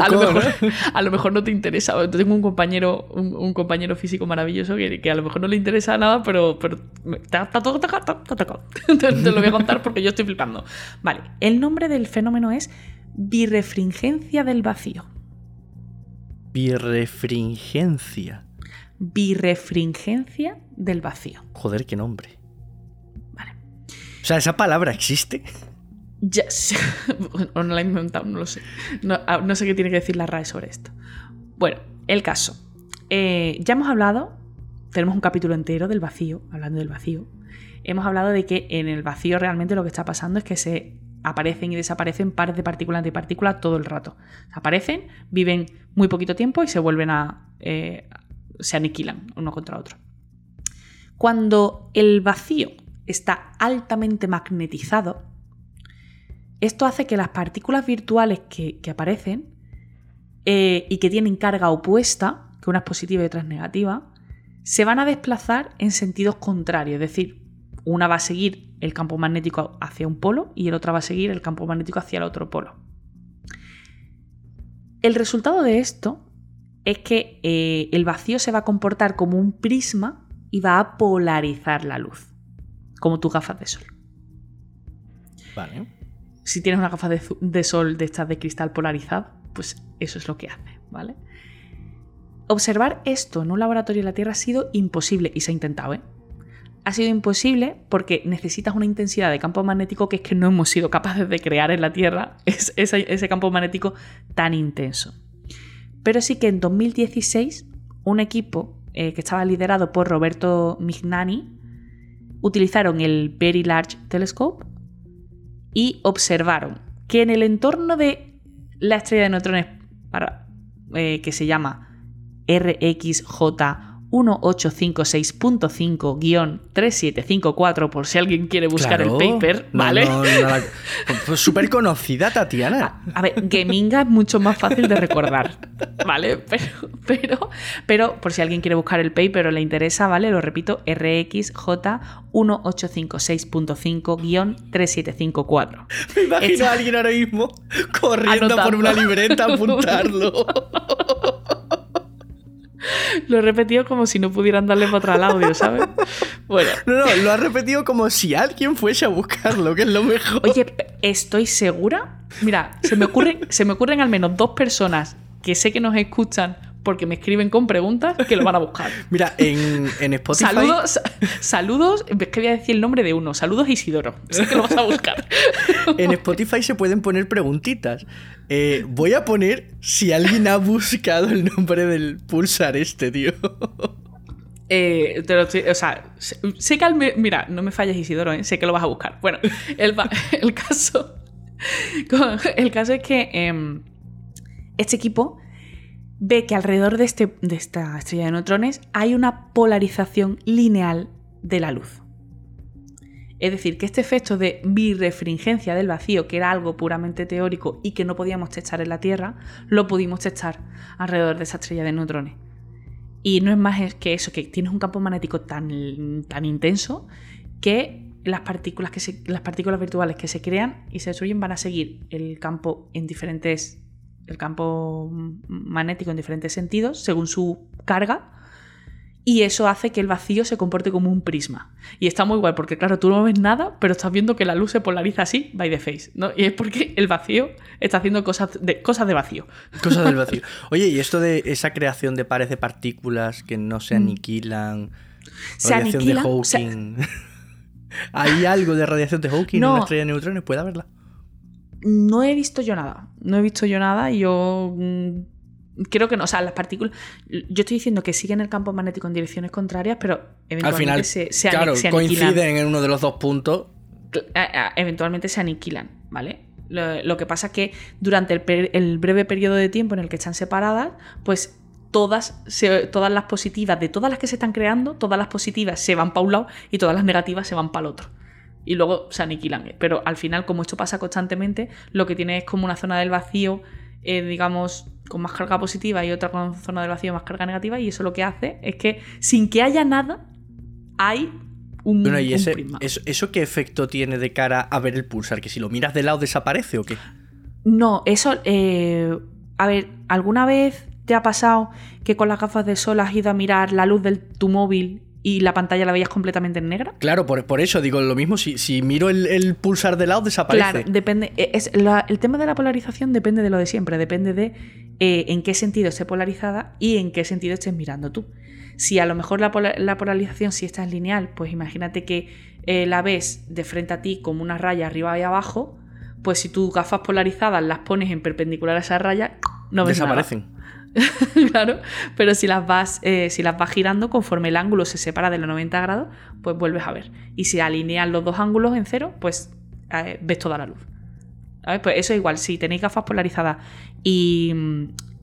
Speaker 2: a, lo mejor, ¿no? te interesa. Tengo un compañero, un, compañero físico maravilloso que, a lo mejor no le interesa nada, pero, pero está, todo tocado, te, te lo voy a contar porque yo estoy flipando. Vale, el nombre del fenómeno es birefringencia del vacío.
Speaker 1: Birefringencia
Speaker 2: birefringencia del vacío.
Speaker 1: Joder, qué nombre. Vale. O sea, ¿esa palabra existe?
Speaker 2: Ya o no la he inventado, no lo sé. Ah, no, sé qué tiene que decir la RAE sobre esto. Bueno, el caso. Eh, ya hemos hablado, tenemos un capítulo entero del vacío, hablando del vacío. Hemos hablado de que en el vacío realmente lo que está pasando es que se aparecen y desaparecen pares de partículas antipartículas todo el rato. Aparecen, viven muy poquito tiempo y se vuelven a, eh, se aniquilan uno contra otro. Cuando el vacío está altamente magnetizado, esto hace que las partículas virtuales que, aparecen eh, y que tienen carga opuesta, que una es positiva y otra es negativa, se van a desplazar en sentidos contrarios, es decir, una va a seguir el campo magnético hacia un polo y el otra va a seguir el campo magnético hacia el otro polo. El resultado de esto es que eh, el vacío se va a comportar como un prisma y va a polarizar la luz, como tus gafas de sol.
Speaker 1: Vale.
Speaker 2: Si tienes una gafa de, sol de estas de cristal polarizado, pues eso es lo que hace, ¿vale? Observar esto en un laboratorio de la Tierra ha sido imposible y se ha intentado, ¿eh? Ha sido imposible porque necesitas una intensidad de campo magnético que es que no hemos sido capaces de crear en la Tierra ese campo magnético tan intenso. Pero sí que en 2016 un equipo eh, que estaba liderado por Roberto Mignani utilizaron el Very Large Telescope y observaron que en el entorno de la estrella de neutrones eh, que se llama RXJ 1856.5-3754 por si alguien quiere buscar el paper, ¿vale?
Speaker 1: pues súper conocida, Tatiana.
Speaker 2: A, ver, Geminga es mucho más fácil de recordar, ¿vale? Pero, pero, pero por si alguien quiere buscar el paper o le interesa, ¿vale? Lo repito, RXJ 1856.5-3754.
Speaker 1: Me imagino a alguien ahora mismo corriendo por una libreta a apuntarlo.
Speaker 2: Lo he repetido como si no pudieran darle para atrás al audio, ¿sabes? Bueno.
Speaker 1: No, no, lo has repetido como si alguien fuese a buscarlo, que es lo mejor.
Speaker 2: Oye, estoy segura. Mira, se me ocurren, se me ocurren al menos dos personas que sé que nos escuchan porque me escriben con preguntas que lo van a buscar.
Speaker 1: Mira, en, en Spotify.
Speaker 2: Saludos, saludos, es que voy a decir el nombre de uno. Saludos Isidoro. Sé que lo vas a buscar.
Speaker 1: en Spotify se pueden poner preguntitas. Eh, voy a poner si alguien ha buscado el nombre del pulsar este, tío.
Speaker 2: Eh, te lo o sea, sé, que al mira, no me falles Isidoro, ¿eh? sé que lo vas a buscar. Bueno, el, el caso, el caso es que em, este equipo ve que alrededor de, este, de esta estrella de neutrones hay una polarización lineal de la luz. Es decir, que este efecto de birefringencia del vacío, que era algo puramente teórico y que no podíamos testar en la Tierra, lo pudimos testar alrededor de esa estrella de neutrones. Y no es más que eso, que tienes un campo magnético tan, tan intenso que las partículas, que las partículas virtuales que se crean y se destruyen van a seguir el campo en diferentes el campo magnético en diferentes sentidos según su carga y eso hace que el vacío se comporte como un prisma. Y está muy guay porque, claro, tú no ves nada, pero estás viendo que la luz se polariza así, by the face. ¿no? Y es porque el vacío está haciendo cosas de, cosas de vacío.
Speaker 1: Cosas del vacío. Oye, y esto de esa creación de pares de partículas que no se mm. aniquilan, se radiación de Hawking. ¿Hay algo de radiación de Hawking en una estrella de neutrones? ¿Puede haberla?
Speaker 2: No he visto yo nada. No he visto yo nada y yo mm, creo que no. O sea, las partículas. Yo estoy diciendo que siguen el campo magnético en direcciones contrarias, pero eventualmente
Speaker 1: Al final, se, claro, coinciden en uno de los dos puntos.
Speaker 2: Eventualmente se aniquilan, ¿vale? Lo, que pasa es que durante el, breve periodo de tiempo en el que están separadas, pues todas, todas las positivas, de todas las que se están creando, todas las positivas se van para un lado y todas las negativas se van para el otro y luego se aniquilan. Pero al final, como esto pasa constantemente, lo que tiene es como una zona del vacío, eh, digamos, con más carga positiva y otra con zona del vacío más carga negativa, y eso lo que hace es que sin que haya nada, hay un,
Speaker 1: bueno, ¿y ese, eso, qué efecto tiene de cara a ver el pulsar? ¿Que si lo miras de lado desaparece o qué?
Speaker 2: No, eso. Eh, a ver, ¿alguna vez te ha pasado que con las gafas de sol has ido a mirar la luz de tu móvil y la pantalla la veías completamente en negra.
Speaker 1: Claro, por, por eso digo lo mismo, si, si miro el, pulsar de lado desaparece.
Speaker 2: Claro, depende. E, es, el tema de la polarización depende de lo de siempre, depende de eh, en qué sentido esté polarizada y en qué sentido estés mirando tú. Si a lo mejor la, polarización si está en lineal, pues imagínate que eh, la ves de frente a ti como una raya arriba y abajo, pues si tus gafas polarizadas las pones en perpendicular a esa raya, no ves
Speaker 1: Desaparecen.
Speaker 2: claro, pero si las, vas, eh, si las vas girando conforme el ángulo se separa de los 90 grados, pues vuelves a ver. Y si alineas los dos ángulos en cero, pues eh, ves toda la luz. Pues eso es igual, si tenéis gafas polarizadas y,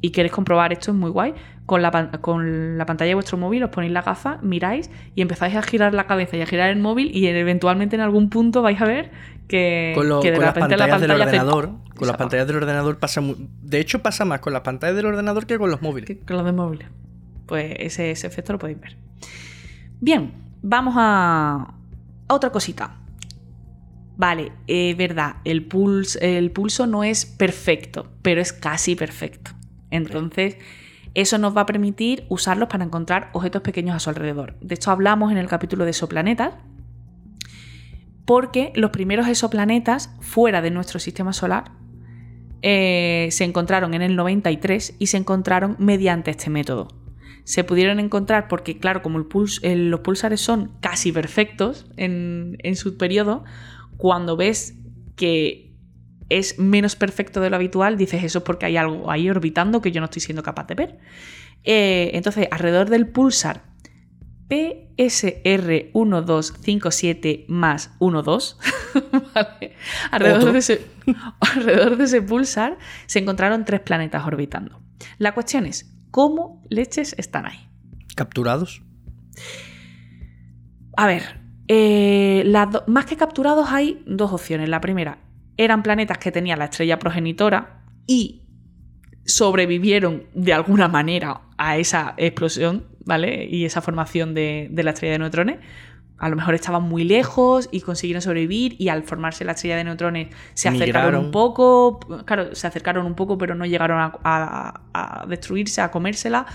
Speaker 2: y queréis comprobar esto, es muy guay. Con la, con la pantalla de vuestro móvil os ponéis la gafa, miráis y empezáis a girar la cabeza y a girar el móvil y eventualmente en algún punto vais a ver que,
Speaker 1: con,
Speaker 2: de
Speaker 1: las pantallas del ordenador, con las pantallas del ordenador pasa de hecho pasa más con las pantallas del ordenador que con los móviles.
Speaker 2: con los de móviles. Pues ese, efecto lo podéis ver. Bien, vamos a, otra cosita. Vale, es verdad, el, el pulso no es perfecto, pero es casi perfecto. Entonces, eso nos va a permitir usarlos para encontrar objetos pequeños a su alrededor. De hecho, hablamos en el capítulo de exoplanetas, porque los primeros exoplanetas fuera de nuestro sistema solar eh, se encontraron en el 93 y se encontraron mediante este método. Se pudieron encontrar porque, claro, como los pulsares son casi perfectos en su periodo, cuando ves que es menos perfecto de lo habitual, dices eso porque hay algo ahí orbitando que yo no estoy siendo capaz de ver. Eh, entonces, alrededor del pulsar PSR1257 más 12, alrededor, de ese, alrededor de ese pulsar se encontraron tres planetas orbitando. La cuestión es, ¿cómo leches están ahí?
Speaker 1: ¿Capturados?
Speaker 2: A ver, eh, más que capturados hay dos opciones. La primera, eran planetas que tenían la estrella progenitora y sobrevivieron de alguna manera a esa explosión, ¿vale? Y esa formación de, la estrella de neutrones. A lo mejor estaban muy lejos y consiguieron sobrevivir y al formarse la estrella de neutrones se acercaron un poco, claro, se acercaron un poco pero no llegaron a, destruirse, a comérsela,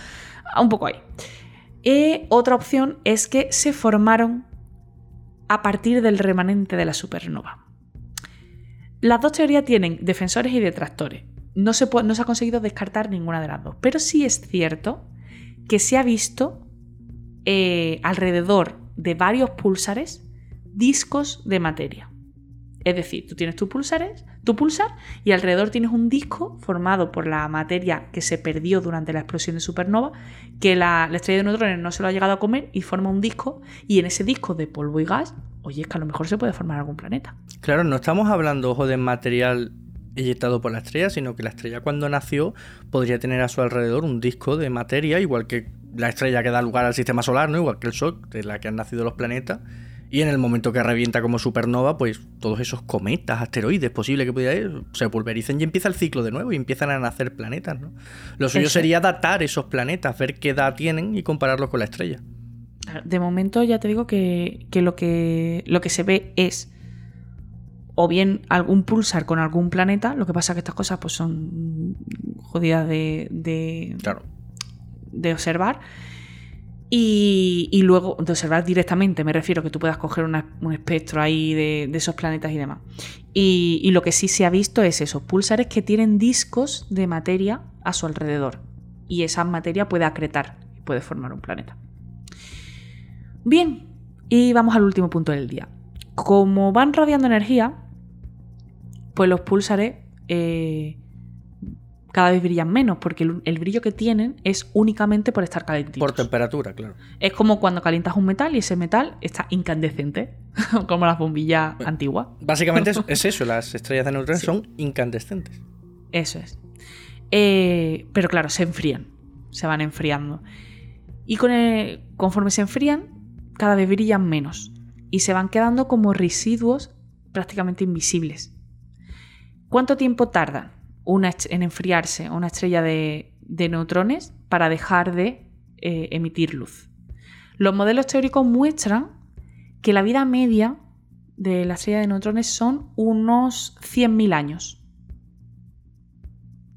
Speaker 2: Un poco ahí. Y otra opción es que se formaron a partir del remanente de la supernova. Las dos teorías tienen defensores y detractores. No se, no se ha conseguido descartar ninguna de las dos. Pero sí es cierto que se ha visto eh, alrededor de varios púlsares discos de materia. Es decir, tú tienes tus pulsares, tu pulsar y alrededor tienes un disco formado por la materia que se perdió durante la explosión de supernova, que la, estrella de neutrones no se lo ha llegado a comer y forma un disco y en ese disco de polvo y gas, oye, es que a lo mejor se puede formar algún planeta.
Speaker 1: Claro, no estamos hablando, ojo, de material eyectado por la estrella, sino que la estrella cuando nació podría tener a su alrededor un disco de materia, igual que la estrella que da lugar al sistema solar, ¿no? Igual que el Sol, de la que han nacido los planetas y en el momento que revienta como supernova, pues todos esos cometas, asteroides, posible que pudiera ir, se pulvericen y empieza el ciclo de nuevo y empiezan a nacer planetas, ¿no? Lo suyo sería datar esos planetas, ver qué edad tienen y compararlos con la estrella.
Speaker 2: De momento ya te digo que, lo, que lo que se ve es o bien algún pulsar con algún planeta, lo que pasa es que estas cosas pues son jodidas de, de,
Speaker 1: claro.
Speaker 2: de observar y, luego de observar directamente, me refiero que tú puedas coger un espectro ahí de, esos planetas y demás. Y, lo que sí se ha visto es esos pulsares que tienen discos de materia a su alrededor. Y esa materia puede acretar y puede formar un planeta. Bien, y vamos al último punto del día. Como van radiando energía, pues los pulsares eh, cada vez brillan menos, porque el, brillo que tienen es únicamente por estar calentitos.
Speaker 1: Por temperatura, claro.
Speaker 2: Es como cuando calientas un metal y ese metal está incandescente, como las bombillas antiguas.
Speaker 1: Básicamente es, eso, las estrellas de neutrones son incandescentes.
Speaker 2: Eso es. Eh, pero claro, se enfrían, se van enfriando. Y con conforme se enfrían, cada vez brillan menos. Y se van quedando como residuos prácticamente invisibles. ¿Cuánto tiempo tardan? En enfriarse una estrella de, neutrones para dejar de eh, emitir luz. Los modelos teóricos muestran que la vida media de la estrella de neutrones son unos 100.000 años.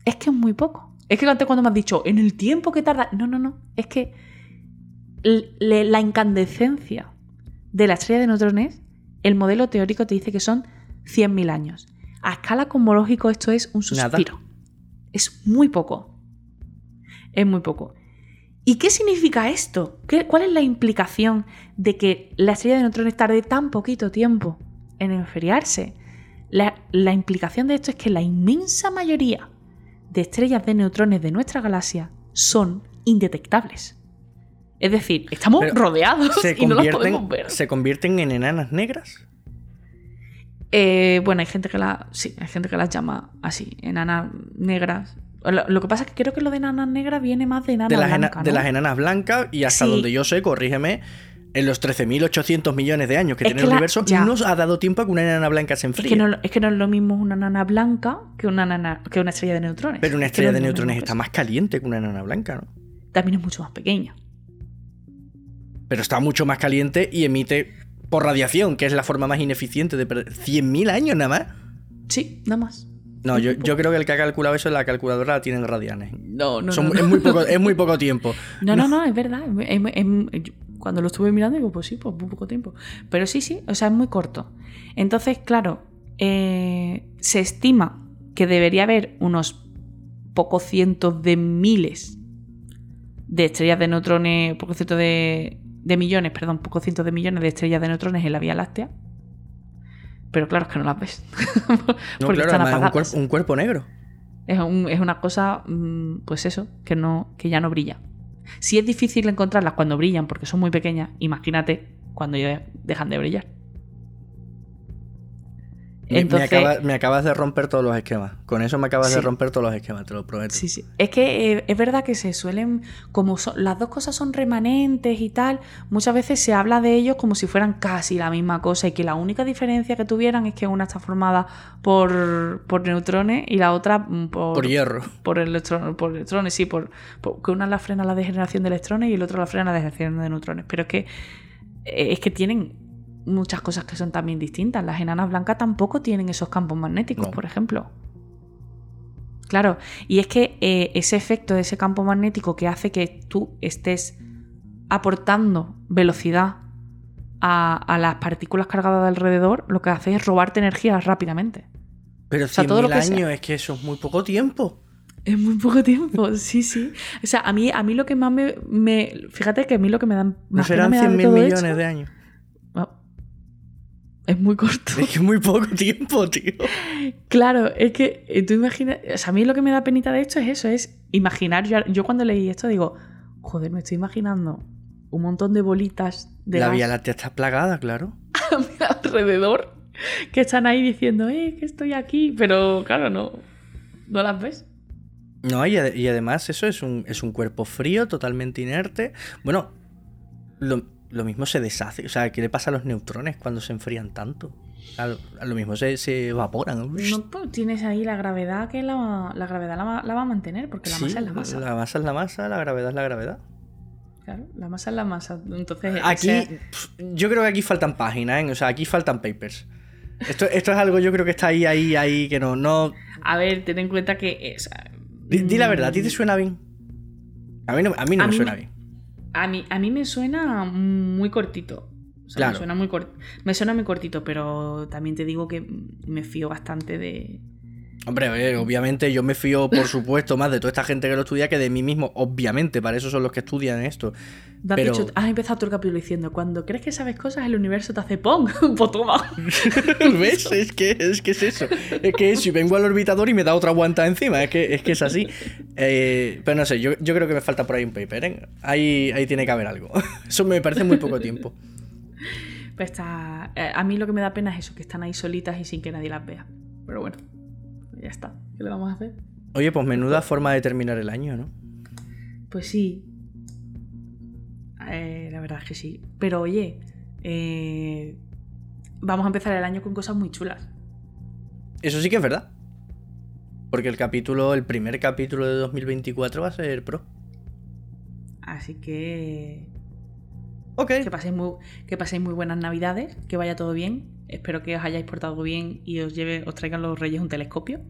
Speaker 2: Es que es muy poco. Es que antes cuando me has dicho, en el tiempo que tarda... No, no, no. Es que la incandescencia de la estrella de neutrones, el modelo teórico te dice que son 100.000 años. A escala cosmológica esto es un suspiro. Es muy poco. Es muy poco. ¿Y qué significa esto? ¿Cuál es la implicación de que la estrella de neutrones tarde tan poquito tiempo en enfriarse? La, la, implicación de esto es que la inmensa mayoría de estrellas de neutrones de nuestra galaxia son indetectables. Es decir, estamos rodeados y no las podemos ver.
Speaker 1: ¿Se convierten en enanas negras?
Speaker 2: Eh, bueno, hay gente que la. Sí, hay gente que las llama así, enanas negras. Lo, que pasa es que creo que lo de enanas negras viene más de enanas
Speaker 1: de
Speaker 2: las blancas.
Speaker 1: De las enanas blancas y hasta donde yo sé, corrígeme, en los 13.800 millones de años que tiene el universo, no nos ha dado tiempo a que una enana blanca se enfríe.
Speaker 2: Es que, no, es que no es lo mismo una enana blanca que una, que una estrella de neutrones.
Speaker 1: Pero una estrella de neutrones está más caliente que una enana blanca, ¿no?
Speaker 2: También es mucho más pequeña.
Speaker 1: Pero está mucho más caliente y emite por radiación, que es la forma más ineficiente de perder. ¿100.000 años nada más?
Speaker 2: Sí, nada más.
Speaker 1: No, yo, creo que el que ha calculado eso en la calculadora la tienen radianes.
Speaker 2: No, no,
Speaker 1: no, Es, muy poco, es muy poco tiempo.
Speaker 2: No, no, no, es verdad. cuando lo estuve mirando digo, pues sí, pues muy poco tiempo. Pero sí, sí, o sea, es muy corto. Entonces, claro, eh, se estima que debería haber unos pocos cientos de miles de estrellas de neutrones, pocos cientos de, de millones, perdón, pocos cientos de millones de estrellas de neutrones en la Vía Láctea. Pero claro, es que no las ves.
Speaker 1: Porque están apagadas. Un, cuerpo, negro.
Speaker 2: Es, una cosa, mm, pues eso, que, no, que ya no brilla. Si es difícil encontrarlas cuando brillan porque son muy pequeñas, imagínate cuando ya dejan de brillar.
Speaker 1: Me, acabas de romper todos los esquemas. Con eso me acabas de romper todos los esquemas, te lo prometo.
Speaker 2: Sí, sí. Es que eh, es verdad que se suelen, como las dos cosas son remanentes y tal, muchas veces se habla de ellos como si fueran casi la misma cosa y que la única diferencia que tuvieran es que una está formada por, por neutrones y la otra mm, por,
Speaker 1: por hierro.
Speaker 2: Por, electron, por electrones, sí, por, que una la frena la degeneración de electrones y el otro la frena la degeneración de neutrones. Pero es que, eh, es que tienen muchas cosas que son también distintas. Las enanas blancas tampoco tienen esos campos magnéticos, por ejemplo. Claro, y es que eh, ese efecto de ese campo magnético que hace que tú estés aportando velocidad a, las partículas cargadas de alrededor, lo que hace es robarte energía rápidamente.
Speaker 1: Pero o todo lo que años es que eso es muy poco tiempo.
Speaker 2: Es muy poco tiempo, sí, sí. O sea, a mí, a mí lo que más me, Fíjate que a mí lo que me dan.
Speaker 1: No serán 100 mil millones de años.
Speaker 2: Es muy corto.
Speaker 1: Es que es muy poco tiempo, tío.
Speaker 2: Claro, es que eh, tú imaginas. O sea, a mí lo que me da penita de esto es eso: es imaginar. Yo, cuando leí esto digo, joder, me estoy imaginando un montón de bolitas de.
Speaker 1: La Vía Láctea está plagada, claro.
Speaker 2: a mi alrededor. Que están ahí diciendo, eh, que estoy aquí. Pero claro, no. No las ves.
Speaker 1: No, y, además eso es un, es un cuerpo frío, totalmente inerte. Bueno, lo, mismo se deshace. O sea, ¿qué le pasa a los neutrones cuando se enfrían tanto? A lo, mismo se, evaporan.
Speaker 2: No, pues tienes ahí la gravedad que la, gravedad la, va a mantener, porque la masa es la masa.
Speaker 1: La masa es la masa, la gravedad es la gravedad.
Speaker 2: Claro, la masa es la masa. Entonces,
Speaker 1: aquí, yo creo que aquí faltan páginas, ¿eh? o sea, aquí faltan papers. Esto, esto es algo, yo creo que está ahí, ahí, ahí, que no, no.
Speaker 2: A ver, ten en cuenta que.
Speaker 1: Di, la verdad, ¿a ti te suena bien? A mí no, a mí no me suena bien.
Speaker 2: A mí, a mí me suena muy cortito. me, suena muy me suena muy cortito, pero también te digo que me fío bastante de,
Speaker 1: Hombre, obviamente yo me fío, por supuesto, más de toda esta gente que lo estudia que de mí mismo, obviamente, para eso son los que estudian esto.
Speaker 2: Pero... has empezado tu capítulo diciendo, cuando crees que sabes cosas, el universo te hace ¡pum! pues toma.
Speaker 1: ¿Ves? Es que, es que es eso. Es que si vengo al orbitador y me da otra guanta encima, es que es, que es así. Eh, pero no sé, yo, creo que me falta por ahí un paper, ¿eh? Ahí, ahí tiene que haber algo. Eso me parece muy poco tiempo.
Speaker 2: Pues está... Eh, a mí lo que me da pena es eso, que están ahí solitas y sin que nadie las vea. Pero bueno ya está. ¿Qué le vamos a hacer?
Speaker 1: Oye, pues menuda forma de terminar el año, ¿no?
Speaker 2: Pues sí. Eh, la verdad es que sí. Pero oye, eh, vamos a empezar el año con cosas muy chulas.
Speaker 1: Eso sí que es verdad. Porque el capítulo, el primer capítulo de 2024 va a ser pro.
Speaker 2: Así que. Que paséis muy, que paséis muy buenas navidades, que vaya todo bien Espero que os hayáis portado bien y os lleve, os traigan los reyes un telescopio.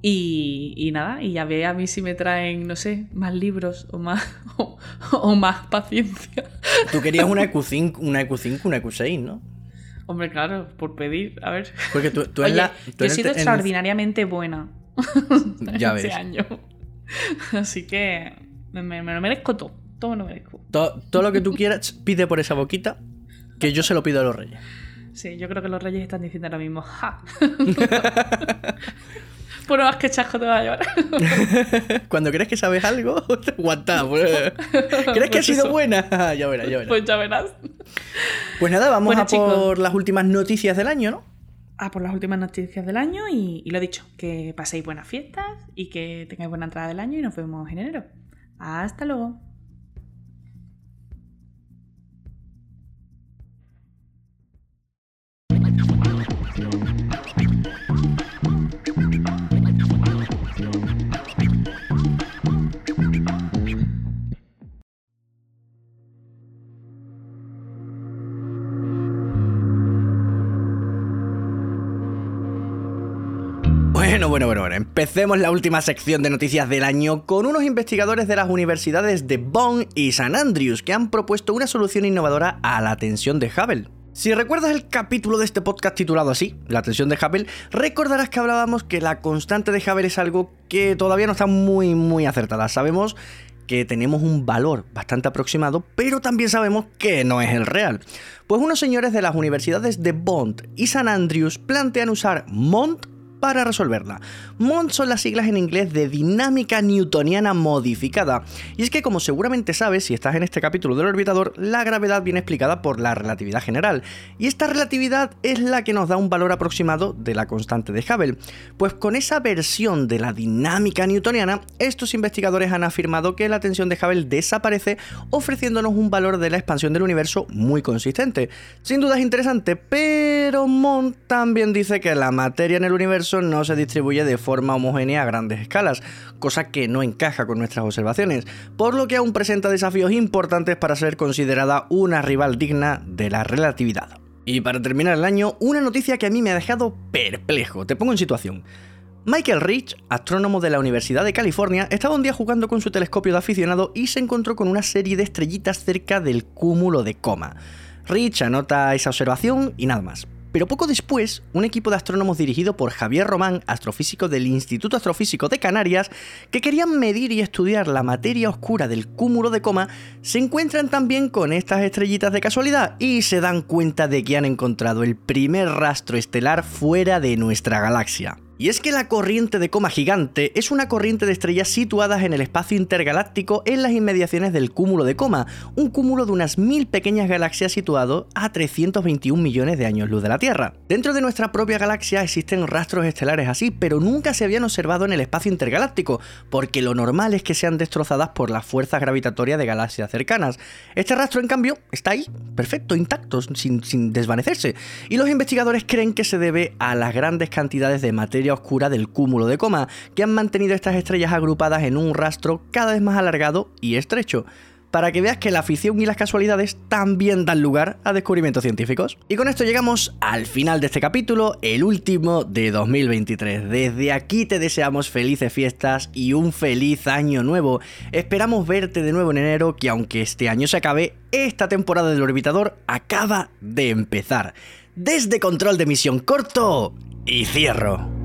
Speaker 2: Y, nada, y ya ve a mí si me traen, no sé, más libros o más, o, más paciencia.
Speaker 1: Tú querías una EQ5, una EQ5, una EQ6, ¿no?
Speaker 2: Hombre, claro, por pedir, a ver.
Speaker 1: Porque tú, tú la.
Speaker 2: yo he sido extraordinariamente buena. Ya ves. año. Así que me, lo merezco todo. Todo me lo merezco.
Speaker 1: Todo, todo lo que tú quieras, pide por esa boquita, que yo se lo pido a los reyes.
Speaker 2: Sí, yo creo que los reyes están diciendo ahora mismo, ¡ja! Por más que chasco te va a llevar.
Speaker 1: Cuando crees que sabes algo, aguanta. Pues. ¿Crees que ha sido buena? ya verás, ya verás.
Speaker 2: Pues ya verás.
Speaker 1: Pues nada, vamos a por las últimas noticias del año, ¿no?
Speaker 2: A por las últimas noticias del año y, y lo dicho, que paséis buenas fiestas y que tengáis buena entrada del año y nos vemos en enero. Hasta luego.
Speaker 1: Bueno, bueno, bueno, bueno, empecemos la última sección de noticias del año con unos investigadores de las universidades de Bonn y San Andrews que han propuesto una solución innovadora a la tensión de Hubble. Si recuerdas el capítulo de este podcast titulado así, La tensión de Hubble, recordarás que hablábamos que la constante de Hubble es algo que todavía no está muy, muy acertada. Sabemos que tenemos un valor bastante aproximado, pero también sabemos que no es el real. Pues unos señores de las universidades de Bonn y San Andrews plantean usar MONT para resolverla. MOND son las siglas en inglés de dinámica newtoniana modificada. Y es que como seguramente sabes, si estás en este capítulo del orbitador, la gravedad viene explicada por la relatividad general. Y esta relatividad es la que nos da un valor aproximado de la constante de Hubble. Pues con esa versión de la dinámica newtoniana, estos investigadores han afirmado que la tensión de Hubble desaparece ofreciéndonos un valor de la expansión del universo muy consistente. Sin duda es interesante, pero MOND también dice que la materia en el universo no se distribuye de forma homogénea a grandes escalas, cosa que no encaja con nuestras observaciones, por lo que aún presenta desafíos importantes para ser considerada una rival digna de la relatividad. Y para terminar el año, una noticia que a mí me ha dejado perplejo. Te pongo en situación. Michael Rich, astrónomo de la Universidad de California, estaba un día jugando con su telescopio de aficionado y se encontró con una serie de estrellitas cerca del cúmulo de coma. Rich anota esa observación y nada más. Pero poco después, un equipo de astrónomos dirigido por Javier Román, astrofísico del Instituto Astrofísico de Canarias, que querían medir y estudiar la materia oscura del cúmulo de coma, se encuentran también con estas estrellitas de casualidad y se dan cuenta de que han encontrado el primer rastro estelar fuera de nuestra galaxia. Y es que la corriente de coma gigante es una corriente de estrellas situadas en el espacio intergaláctico en las inmediaciones del cúmulo de coma, un cúmulo de unas mil pequeñas galaxias situado a 321 millones de años luz de la Tierra. Dentro de nuestra propia galaxia existen rastros estelares así, pero nunca se habían observado en el espacio intergaláctico, porque lo normal es que sean destrozadas por las fuerzas gravitatorias de galaxias cercanas. Este rastro, en cambio, está ahí, perfecto, intacto, sin, sin desvanecerse, y los investigadores creen que se debe a las grandes cantidades de materia oscura del cúmulo de coma, que han mantenido estas estrellas agrupadas en un rastro cada vez más alargado y estrecho para que veas que la afición y las casualidades también dan lugar a descubrimientos científicos. Y con esto llegamos al final de este capítulo, el último de 2023. Desde aquí te deseamos felices fiestas y un feliz año nuevo. Esperamos verte de nuevo en enero, que aunque este año se acabe, esta temporada del orbitador acaba de empezar. Desde control de misión corto y cierro.